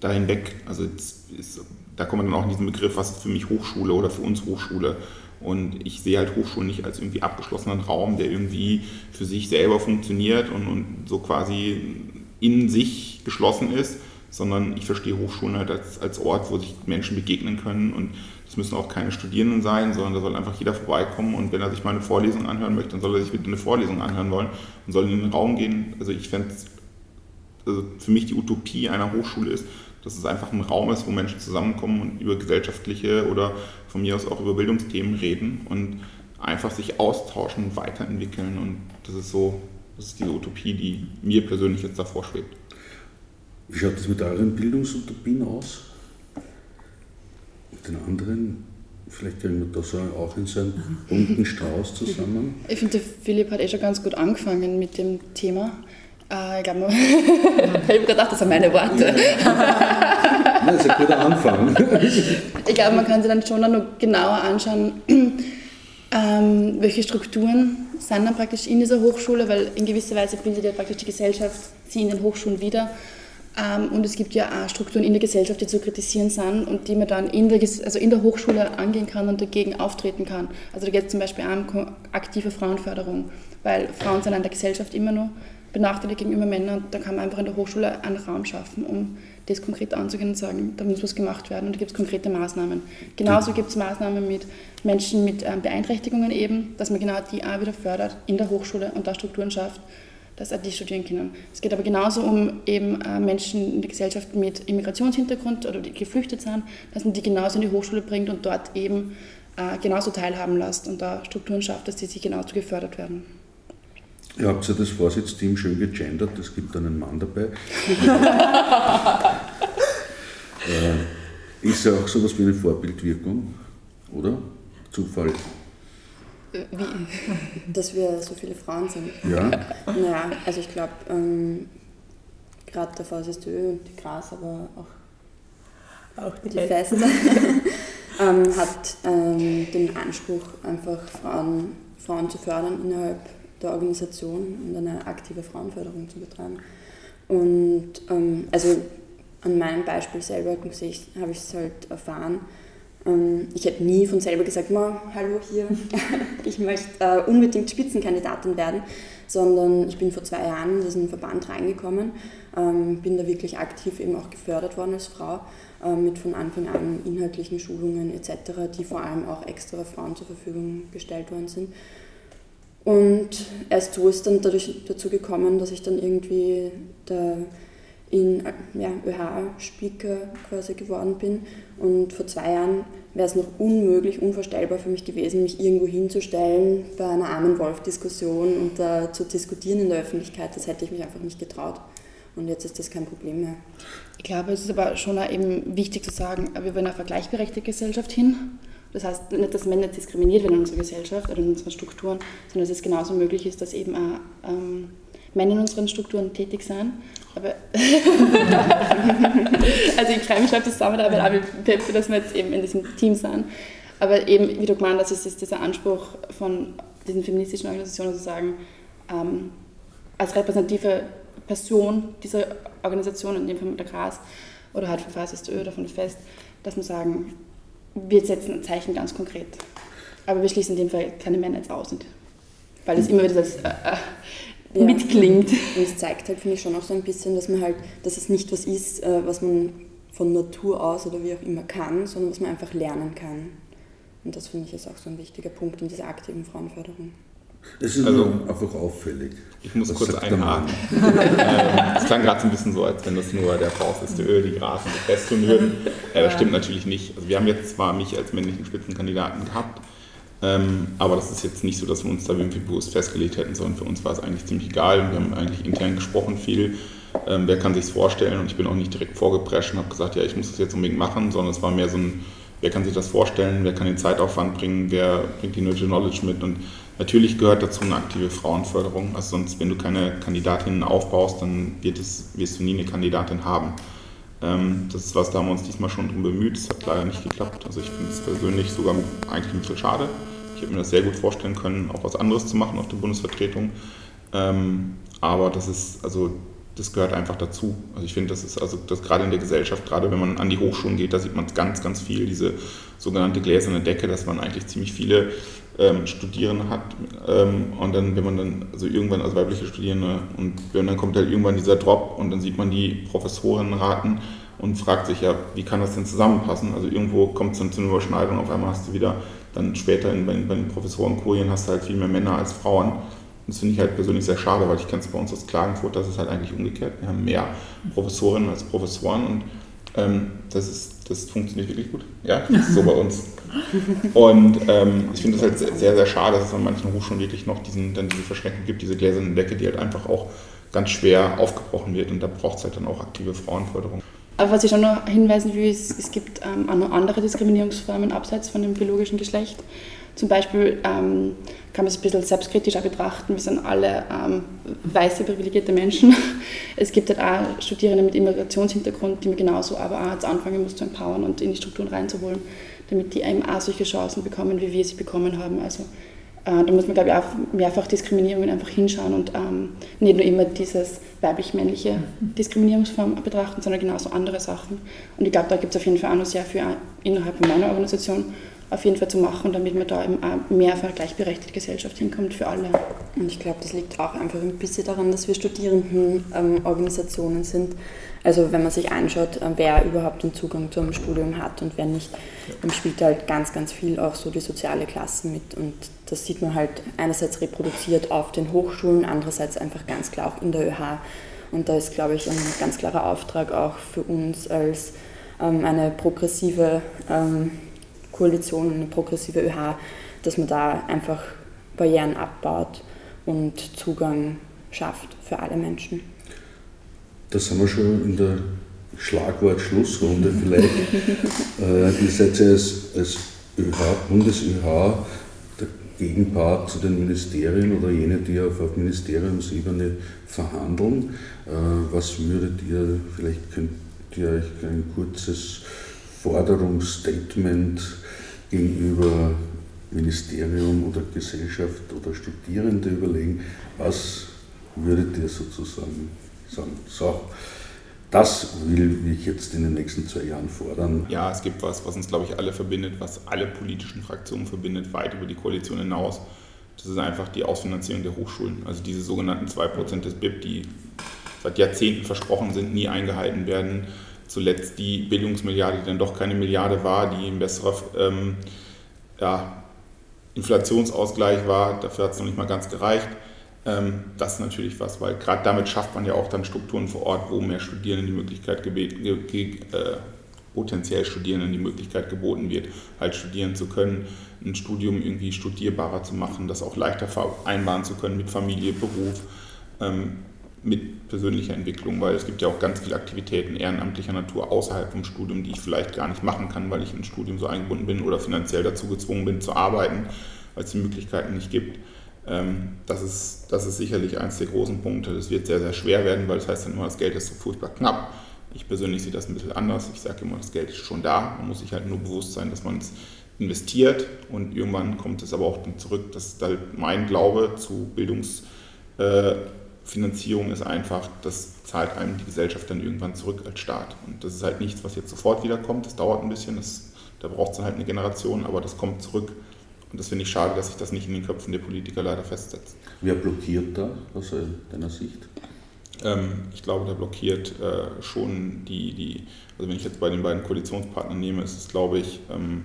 dahin weg. Also ist, da kommt man dann auch in diesen Begriff, was ist für mich Hochschule oder für uns Hochschule. Und ich sehe halt Hochschulen nicht als irgendwie abgeschlossenen Raum, der irgendwie für sich selber funktioniert und, und so quasi in sich geschlossen ist, sondern ich verstehe Hochschulen halt als, als Ort, wo sich Menschen begegnen können und es müssen auch keine Studierenden sein, sondern da soll einfach jeder vorbeikommen und wenn er sich mal eine Vorlesung anhören möchte, dann soll er sich bitte eine Vorlesung anhören wollen und soll in den Raum gehen. Also ich fände also für mich die Utopie einer Hochschule ist, dass es einfach ein Raum ist, wo Menschen zusammenkommen und über gesellschaftliche oder von mir aus auch über Bildungsthemen reden und einfach sich austauschen, weiterentwickeln und das ist so das ist diese Utopie, die mir persönlich jetzt davor schwebt. Wie schaut das mit euren Bildungsutopien aus? Den anderen? Vielleicht kriegen wir da so auch in so einen bunten Strauß zusammen. Ich finde, der Philipp hat eh schon ganz gut angefangen mit dem Thema. Äh, ich glaube, ich habe gedacht, das sind meine Worte. Das ist ein guter Anfang. ich glaube, man kann sich dann schon noch genauer anschauen, ähm, welche Strukturen sind dann praktisch in dieser Hochschule, weil in gewisser Weise bildet ja praktisch die Gesellschaft sie in den Hochschulen wieder. Ähm, und es gibt ja auch Strukturen in der Gesellschaft, die zu kritisieren sind und die man dann in der, also in der Hochschule angehen kann und dagegen auftreten kann. Also da geht es zum Beispiel auch um aktive Frauenförderung, weil Frauen sind in der Gesellschaft immer noch benachteiligt gegenüber Männern und da kann man einfach in der Hochschule einen Raum schaffen, um das konkret anzugehen und sagen, da muss was gemacht werden und da gibt es konkrete Maßnahmen. Genauso gibt es Maßnahmen mit Menschen mit ähm, Beeinträchtigungen eben, dass man genau die auch wieder fördert in der Hochschule und da Strukturen schafft, dass die studieren können. Es geht aber genauso um eben äh, Menschen in der Gesellschaft mit Immigrationshintergrund oder die geflüchtet sind, dass man die genauso in die Hochschule bringt und dort eben äh, genauso teilhaben lässt und da Strukturen schafft, dass die sich genauso gefördert werden. Ihr habt ja das Vorsitzteam schön gegendert, es gibt einen Mann dabei. äh, ist ja auch so etwas wie eine Vorbildwirkung, oder? Zufall. Wie? Dass wir so viele Frauen sind. Ja. Naja, also ich glaube, ähm, gerade der VSSDÖ und die Gras, aber auch, auch die, die Feste, ähm, hat ähm, den Anspruch, einfach Frauen, Frauen zu fördern innerhalb der Organisation und eine aktive Frauenförderung zu betreiben. Und ähm, also an meinem Beispiel selber habe ich es halt erfahren, ich hätte nie von selber gesagt, hallo hier, ich möchte äh, unbedingt Spitzenkandidatin werden, sondern ich bin vor zwei Jahren in diesen Verband reingekommen, ähm, bin da wirklich aktiv eben auch gefördert worden als Frau äh, mit von Anfang an inhaltlichen Schulungen etc., die vor allem auch extra Frauen zur Verfügung gestellt worden sind. Und erst so ist dann dadurch dazu gekommen, dass ich dann irgendwie der in ja, ÖH-Speaker quasi geworden bin. Und vor zwei Jahren wäre es noch unmöglich, unvorstellbar für mich gewesen, mich irgendwo hinzustellen bei einer armen Wolf-Diskussion und da zu diskutieren in der Öffentlichkeit. Das hätte ich mich einfach nicht getraut. Und jetzt ist das kein Problem mehr. Ich glaube, es ist aber schon auch eben wichtig zu sagen, wir wollen eine gleichberechtigte Gesellschaft hin. Das heißt nicht, dass Männer diskriminiert werden in unserer Gesellschaft oder in unseren Strukturen, sondern dass es genauso möglich ist, dass eben auch ähm, Männer in unseren Strukturen tätig sind. Aber also ich freue mich auf die Zusammenarbeit, aber ich dass wir jetzt eben in diesem Team sind. Aber eben, wie du gemeint hast, ist es dieser Anspruch von diesen feministischen Organisationen zu sagen, ähm, als repräsentative Person dieser Organisation, in dem Fall der Gras oder halt von FASSTÖ oder von Fest, dass wir sagen, wir setzen ein Zeichen ganz konkret. Aber wir schließen in dem Fall keine Männer jetzt aus, weil es immer wieder das äh, äh, ja. mitklingt. Und es zeigt halt, finde ich, schon auch so ein bisschen, dass man halt, dass es nicht was ist, äh, was man von Natur aus oder wie auch immer kann, sondern was man einfach lernen kann. Und das finde ich ist auch so ein wichtiger Punkt in dieser aktiven Frauenförderung. Es ist also, einfach auffällig. Ich muss kurz einhaken. Ähm, es klang gerade so ein bisschen so, als wenn das nur der VSSDÖ, die Gras und die Fest tun würden. Äh, das stimmt natürlich nicht. Also wir haben jetzt zwar mich als männlichen Spitzenkandidaten gehabt, ähm, aber das ist jetzt nicht so, dass wir uns da irgendwie bewusst festgelegt hätten, sondern für uns war es eigentlich ziemlich egal. Wir haben eigentlich intern gesprochen viel. Ähm, wer kann sich es vorstellen? Und ich bin auch nicht direkt vorgeprescht und habe gesagt, ja, ich muss das jetzt unbedingt machen, sondern es war mehr so ein, wer kann sich das vorstellen, wer kann den Zeitaufwand bringen, wer bringt die nötige Knowledge mit und Natürlich gehört dazu eine aktive Frauenförderung. Also sonst, wenn du keine Kandidatinnen aufbaust, dann wird es, wirst du nie eine Kandidatin haben. Ähm, das ist was, da haben wir uns diesmal schon drum bemüht. Das hat leider nicht geklappt. Also ich finde es persönlich sogar eigentlich ein bisschen schade. Ich hätte mir das sehr gut vorstellen können, auch was anderes zu machen auf der Bundesvertretung. Ähm, aber das ist, also das gehört einfach dazu. Also ich finde, das ist also das gerade in der Gesellschaft, gerade wenn man an die Hochschulen geht, da sieht man ganz, ganz viel, diese sogenannte gläserne Decke, dass man eigentlich ziemlich viele ähm, Studierende hat ähm, und dann, wenn man dann, also irgendwann als weibliche Studierende und dann kommt halt irgendwann dieser Drop und dann sieht man die Professorinnenraten und fragt sich ja, wie kann das denn zusammenpassen? Also irgendwo kommt es dann zu einer Überschneidung, auf einmal hast du wieder dann später in, bei, bei den Professorenkurien hast du halt viel mehr Männer als Frauen. Das finde ich halt persönlich sehr schade, weil ich kenne es bei uns aus Klagenfurt, das ist halt eigentlich umgekehrt. Wir haben mehr Professorinnen als Professoren und ähm, das, ist, das funktioniert wirklich gut. Ja, das ist so bei uns. Und ähm, ich finde es halt sehr, sehr schade, dass es an manchen Hochschulen wirklich noch diesen, dann diese Verschränkung gibt, diese gläsernen Decke, die halt einfach auch ganz schwer aufgebrochen wird. Und da braucht es halt dann auch aktive Frauenförderung. Aber was ich schon noch hinweisen will, ist, es gibt ähm, auch noch andere Diskriminierungsformen abseits von dem biologischen Geschlecht. Zum Beispiel ähm, kann man es ein bisschen selbstkritisch auch betrachten. Wir sind alle ähm, weiße, privilegierte Menschen. Es gibt halt auch Studierende mit Immigrationshintergrund, die man genauso aber auch jetzt anfangen muss zu empowern und in die Strukturen reinzuholen, damit die eben auch solche Chancen bekommen, wie wir sie bekommen haben. Also äh, da muss man, glaube ich, auch mehrfach Diskriminierungen einfach hinschauen und ähm, nicht nur immer dieses weiblich-männliche Diskriminierungsform betrachten, sondern genauso andere Sachen. Und ich glaube, da gibt es auf jeden Fall auch noch sehr viel innerhalb meiner Organisation auf jeden Fall zu machen, damit man da eben auch mehr auf eine gleichberechtigte Gesellschaft hinkommt für alle. Und ich glaube, das liegt auch einfach ein bisschen daran, dass wir Studierendenorganisationen ähm, sind. Also wenn man sich anschaut, äh, wer überhaupt den Zugang zum Studium hat und wer nicht, dann spielt halt ganz, ganz viel auch so die soziale Klasse mit. Und das sieht man halt einerseits reproduziert auf den Hochschulen, andererseits einfach ganz klar auch in der ÖH. Und da ist, glaube ich, ein ganz klarer Auftrag auch für uns als ähm, eine progressive ähm, Koalition, eine progressive ÖH, dass man da einfach Barrieren abbaut und Zugang schafft für alle Menschen. Das haben wir schon in der Schlagwort-Schlussrunde vielleicht. äh, ihr seid ja als, als ÖH, Bundes-ÖH der Gegenpart zu den Ministerien oder jene, die auf, auf Ministeriumsebene verhandeln. Äh, was würdet ihr, vielleicht könnt ihr euch ein kurzes Forderungsstatement gegenüber Ministerium oder Gesellschaft oder Studierende überlegen, was würdet ihr sozusagen sagen, so, das will ich jetzt in den nächsten zwei Jahren fordern. Ja, es gibt was, was uns, glaube ich, alle verbindet, was alle politischen Fraktionen verbindet, weit über die Koalition hinaus. Das ist einfach die Ausfinanzierung der Hochschulen. Also diese sogenannten 2% des BIP, die seit Jahrzehnten versprochen sind, nie eingehalten werden zuletzt die Bildungsmilliarde, die dann doch keine Milliarde war, die ein besserer ähm, ja, Inflationsausgleich war. Dafür hat es noch nicht mal ganz gereicht. Ähm, das ist natürlich was, weil gerade damit schafft man ja auch dann Strukturen vor Ort, wo mehr Studierenden die Möglichkeit gebeten, ge, ge, äh, potenziell Studierenden die Möglichkeit geboten wird, halt studieren zu können, ein Studium irgendwie studierbarer zu machen, das auch leichter vereinbaren zu können mit Familie, Beruf. Ähm, mit persönlicher Entwicklung, weil es gibt ja auch ganz viele Aktivitäten ehrenamtlicher Natur außerhalb vom Studium, die ich vielleicht gar nicht machen kann, weil ich im Studium so eingebunden bin oder finanziell dazu gezwungen bin zu arbeiten, weil es die Möglichkeiten nicht gibt. Ähm, das ist, das ist sicherlich eines der großen Punkte. Das wird sehr, sehr schwer werden, weil das heißt dann immer, das Geld ist so furchtbar knapp. Ich persönlich sehe das ein bisschen anders. Ich sage immer, das Geld ist schon da. Man muss sich halt nur bewusst sein, dass man es investiert und irgendwann kommt es aber auch zurück. Das ist halt mein Glaube zu Bildungs- äh, ist einfach, das zahlt einem die Gesellschaft dann irgendwann zurück als Staat. Und das ist halt nichts, was jetzt sofort wiederkommt. Das dauert ein bisschen, das, da braucht es dann halt eine Generation, aber das kommt zurück. Und das finde ich schade, dass sich das nicht in den Köpfen der Politiker leider festsetzt. Wer blockiert da aus deiner Sicht? Ähm, ich glaube, da blockiert äh, schon die, die, also wenn ich jetzt bei den beiden Koalitionspartnern nehme, ist es, glaube ich, ähm,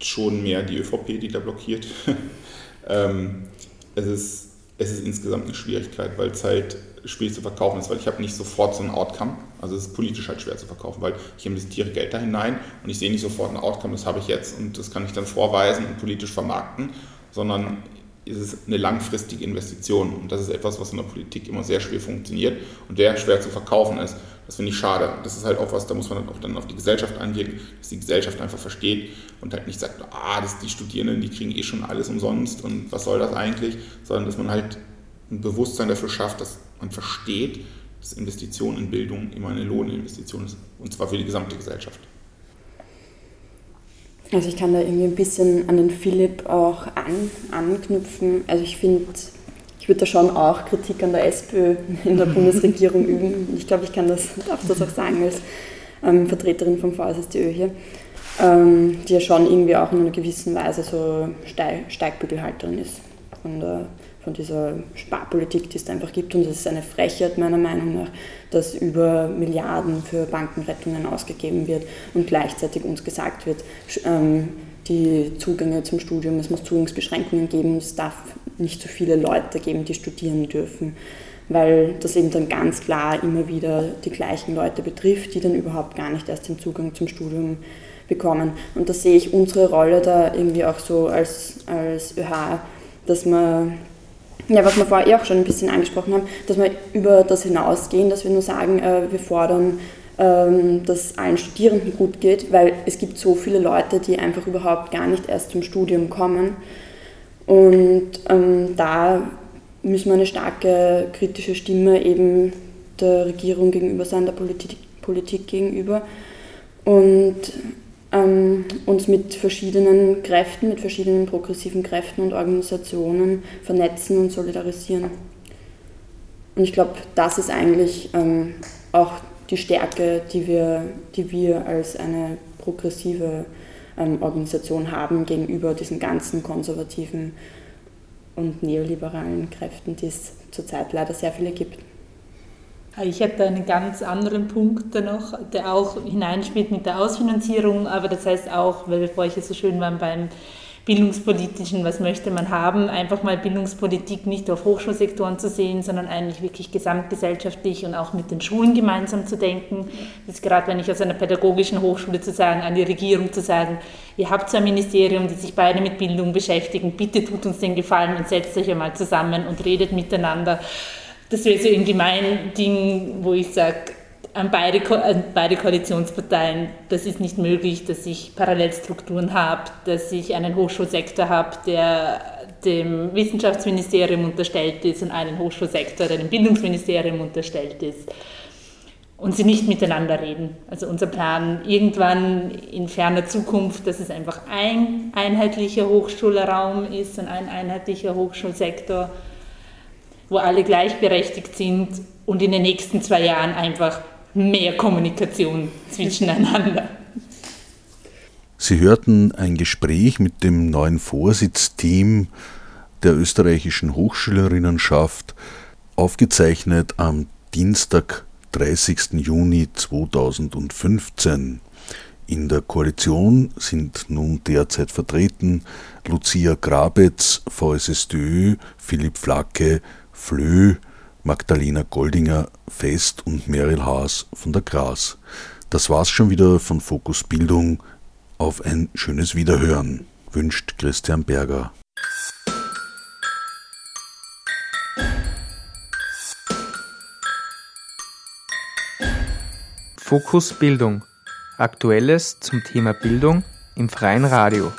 schon mehr die ÖVP, die da blockiert. ähm, es ist es ist insgesamt eine Schwierigkeit, weil es halt schwierig zu verkaufen ist, weil ich habe nicht sofort so ein Outcome. Also es ist politisch halt schwer zu verkaufen, weil ich investiere Geld da hinein und ich sehe nicht sofort ein Outcome, das habe ich jetzt und das kann ich dann vorweisen und politisch vermarkten, sondern es ist eine langfristige Investition und das ist etwas, was in der Politik immer sehr schwer funktioniert und sehr schwer zu verkaufen ist. Das finde ich schade. Das ist halt auch was, da muss man dann auch dann auf die Gesellschaft angehen, dass die Gesellschaft einfach versteht und halt nicht sagt, ah, das, die Studierenden, die kriegen eh schon alles umsonst und was soll das eigentlich, sondern dass man halt ein Bewusstsein dafür schafft, dass man versteht, dass Investition in Bildung immer eine Lohninvestition ist und zwar für die gesamte Gesellschaft. Also ich kann da irgendwie ein bisschen an den Philipp auch an, anknüpfen. Also ich finde, ich würde da schon auch Kritik an der SPÖ in der Bundesregierung üben. Ich glaube, ich kann das, darf das auch sagen als ähm, Vertreterin vom VSSTÖ hier, ähm, die ja schon irgendwie auch in einer gewissen Weise so Steig, Steigbügelhalterin ist von der von dieser Sparpolitik, die es da einfach gibt. Und es ist eine Frechheit meiner Meinung nach, dass über Milliarden für Bankenrettungen ausgegeben wird und gleichzeitig uns gesagt wird, ähm, die Zugänge zum Studium, es muss Zugangsbeschränkungen geben, es darf nicht so viele Leute geben, die studieren dürfen, weil das eben dann ganz klar immer wieder die gleichen Leute betrifft, die dann überhaupt gar nicht erst den Zugang zum Studium bekommen. Und da sehe ich unsere Rolle da irgendwie auch so als, als ÖH, dass man ja, was wir vorher eh auch schon ein bisschen angesprochen haben, dass wir über das hinausgehen, dass wir nur sagen, äh, wir fordern, ähm, dass allen Studierenden gut geht, weil es gibt so viele Leute, die einfach überhaupt gar nicht erst zum Studium kommen. Und ähm, da müssen wir eine starke kritische Stimme eben der Regierung gegenüber sein, der Politik, Politik gegenüber. Und ähm, uns mit verschiedenen Kräften, mit verschiedenen progressiven Kräften und Organisationen vernetzen und solidarisieren. Und ich glaube, das ist eigentlich ähm, auch die Stärke, die wir, die wir als eine progressive ähm, Organisation haben gegenüber diesen ganzen konservativen und neoliberalen Kräften, die es zurzeit leider sehr viele gibt. Ich hätte einen ganz anderen Punkt noch, der auch hineinspielt mit der Ausfinanzierung, aber das heißt auch, weil wir vorher so schön waren beim Bildungspolitischen, was möchte man haben, einfach mal Bildungspolitik nicht auf Hochschulsektoren zu sehen, sondern eigentlich wirklich gesamtgesellschaftlich und auch mit den Schulen gemeinsam zu denken. Das ist gerade, wenn ich aus einer pädagogischen Hochschule zu sagen, an die Regierung zu sagen, ihr habt so ein Ministerium, die sich beide mit Bildung beschäftigen, bitte tut uns den Gefallen und setzt euch einmal zusammen und redet miteinander das wäre so irgendwie mein Ding, wo ich sage, an beide, an beide Koalitionsparteien, das ist nicht möglich, dass ich Parallelstrukturen habe, dass ich einen Hochschulsektor habe, der dem Wissenschaftsministerium unterstellt ist und einen Hochschulsektor, der dem Bildungsministerium unterstellt ist und sie nicht miteinander reden. Also unser Plan irgendwann in ferner Zukunft, dass es einfach ein einheitlicher Hochschulraum ist und ein einheitlicher Hochschulsektor wo alle gleichberechtigt sind und in den nächsten zwei Jahren einfach mehr Kommunikation zwischeneinander. Sie hörten ein Gespräch mit dem neuen Vorsitzteam der österreichischen Hochschülerinnenschaft, aufgezeichnet am Dienstag, 30. Juni 2015. In der Koalition sind nun derzeit vertreten Lucia Grabetz, VSSDÖ, Philipp Flacke, Flö, Magdalena Goldinger Fest und Meryl Haas von der Gras. Das war's schon wieder von Fokus Bildung. Auf ein schönes Wiederhören wünscht Christian Berger. Fokus Bildung. Aktuelles zum Thema Bildung im freien Radio.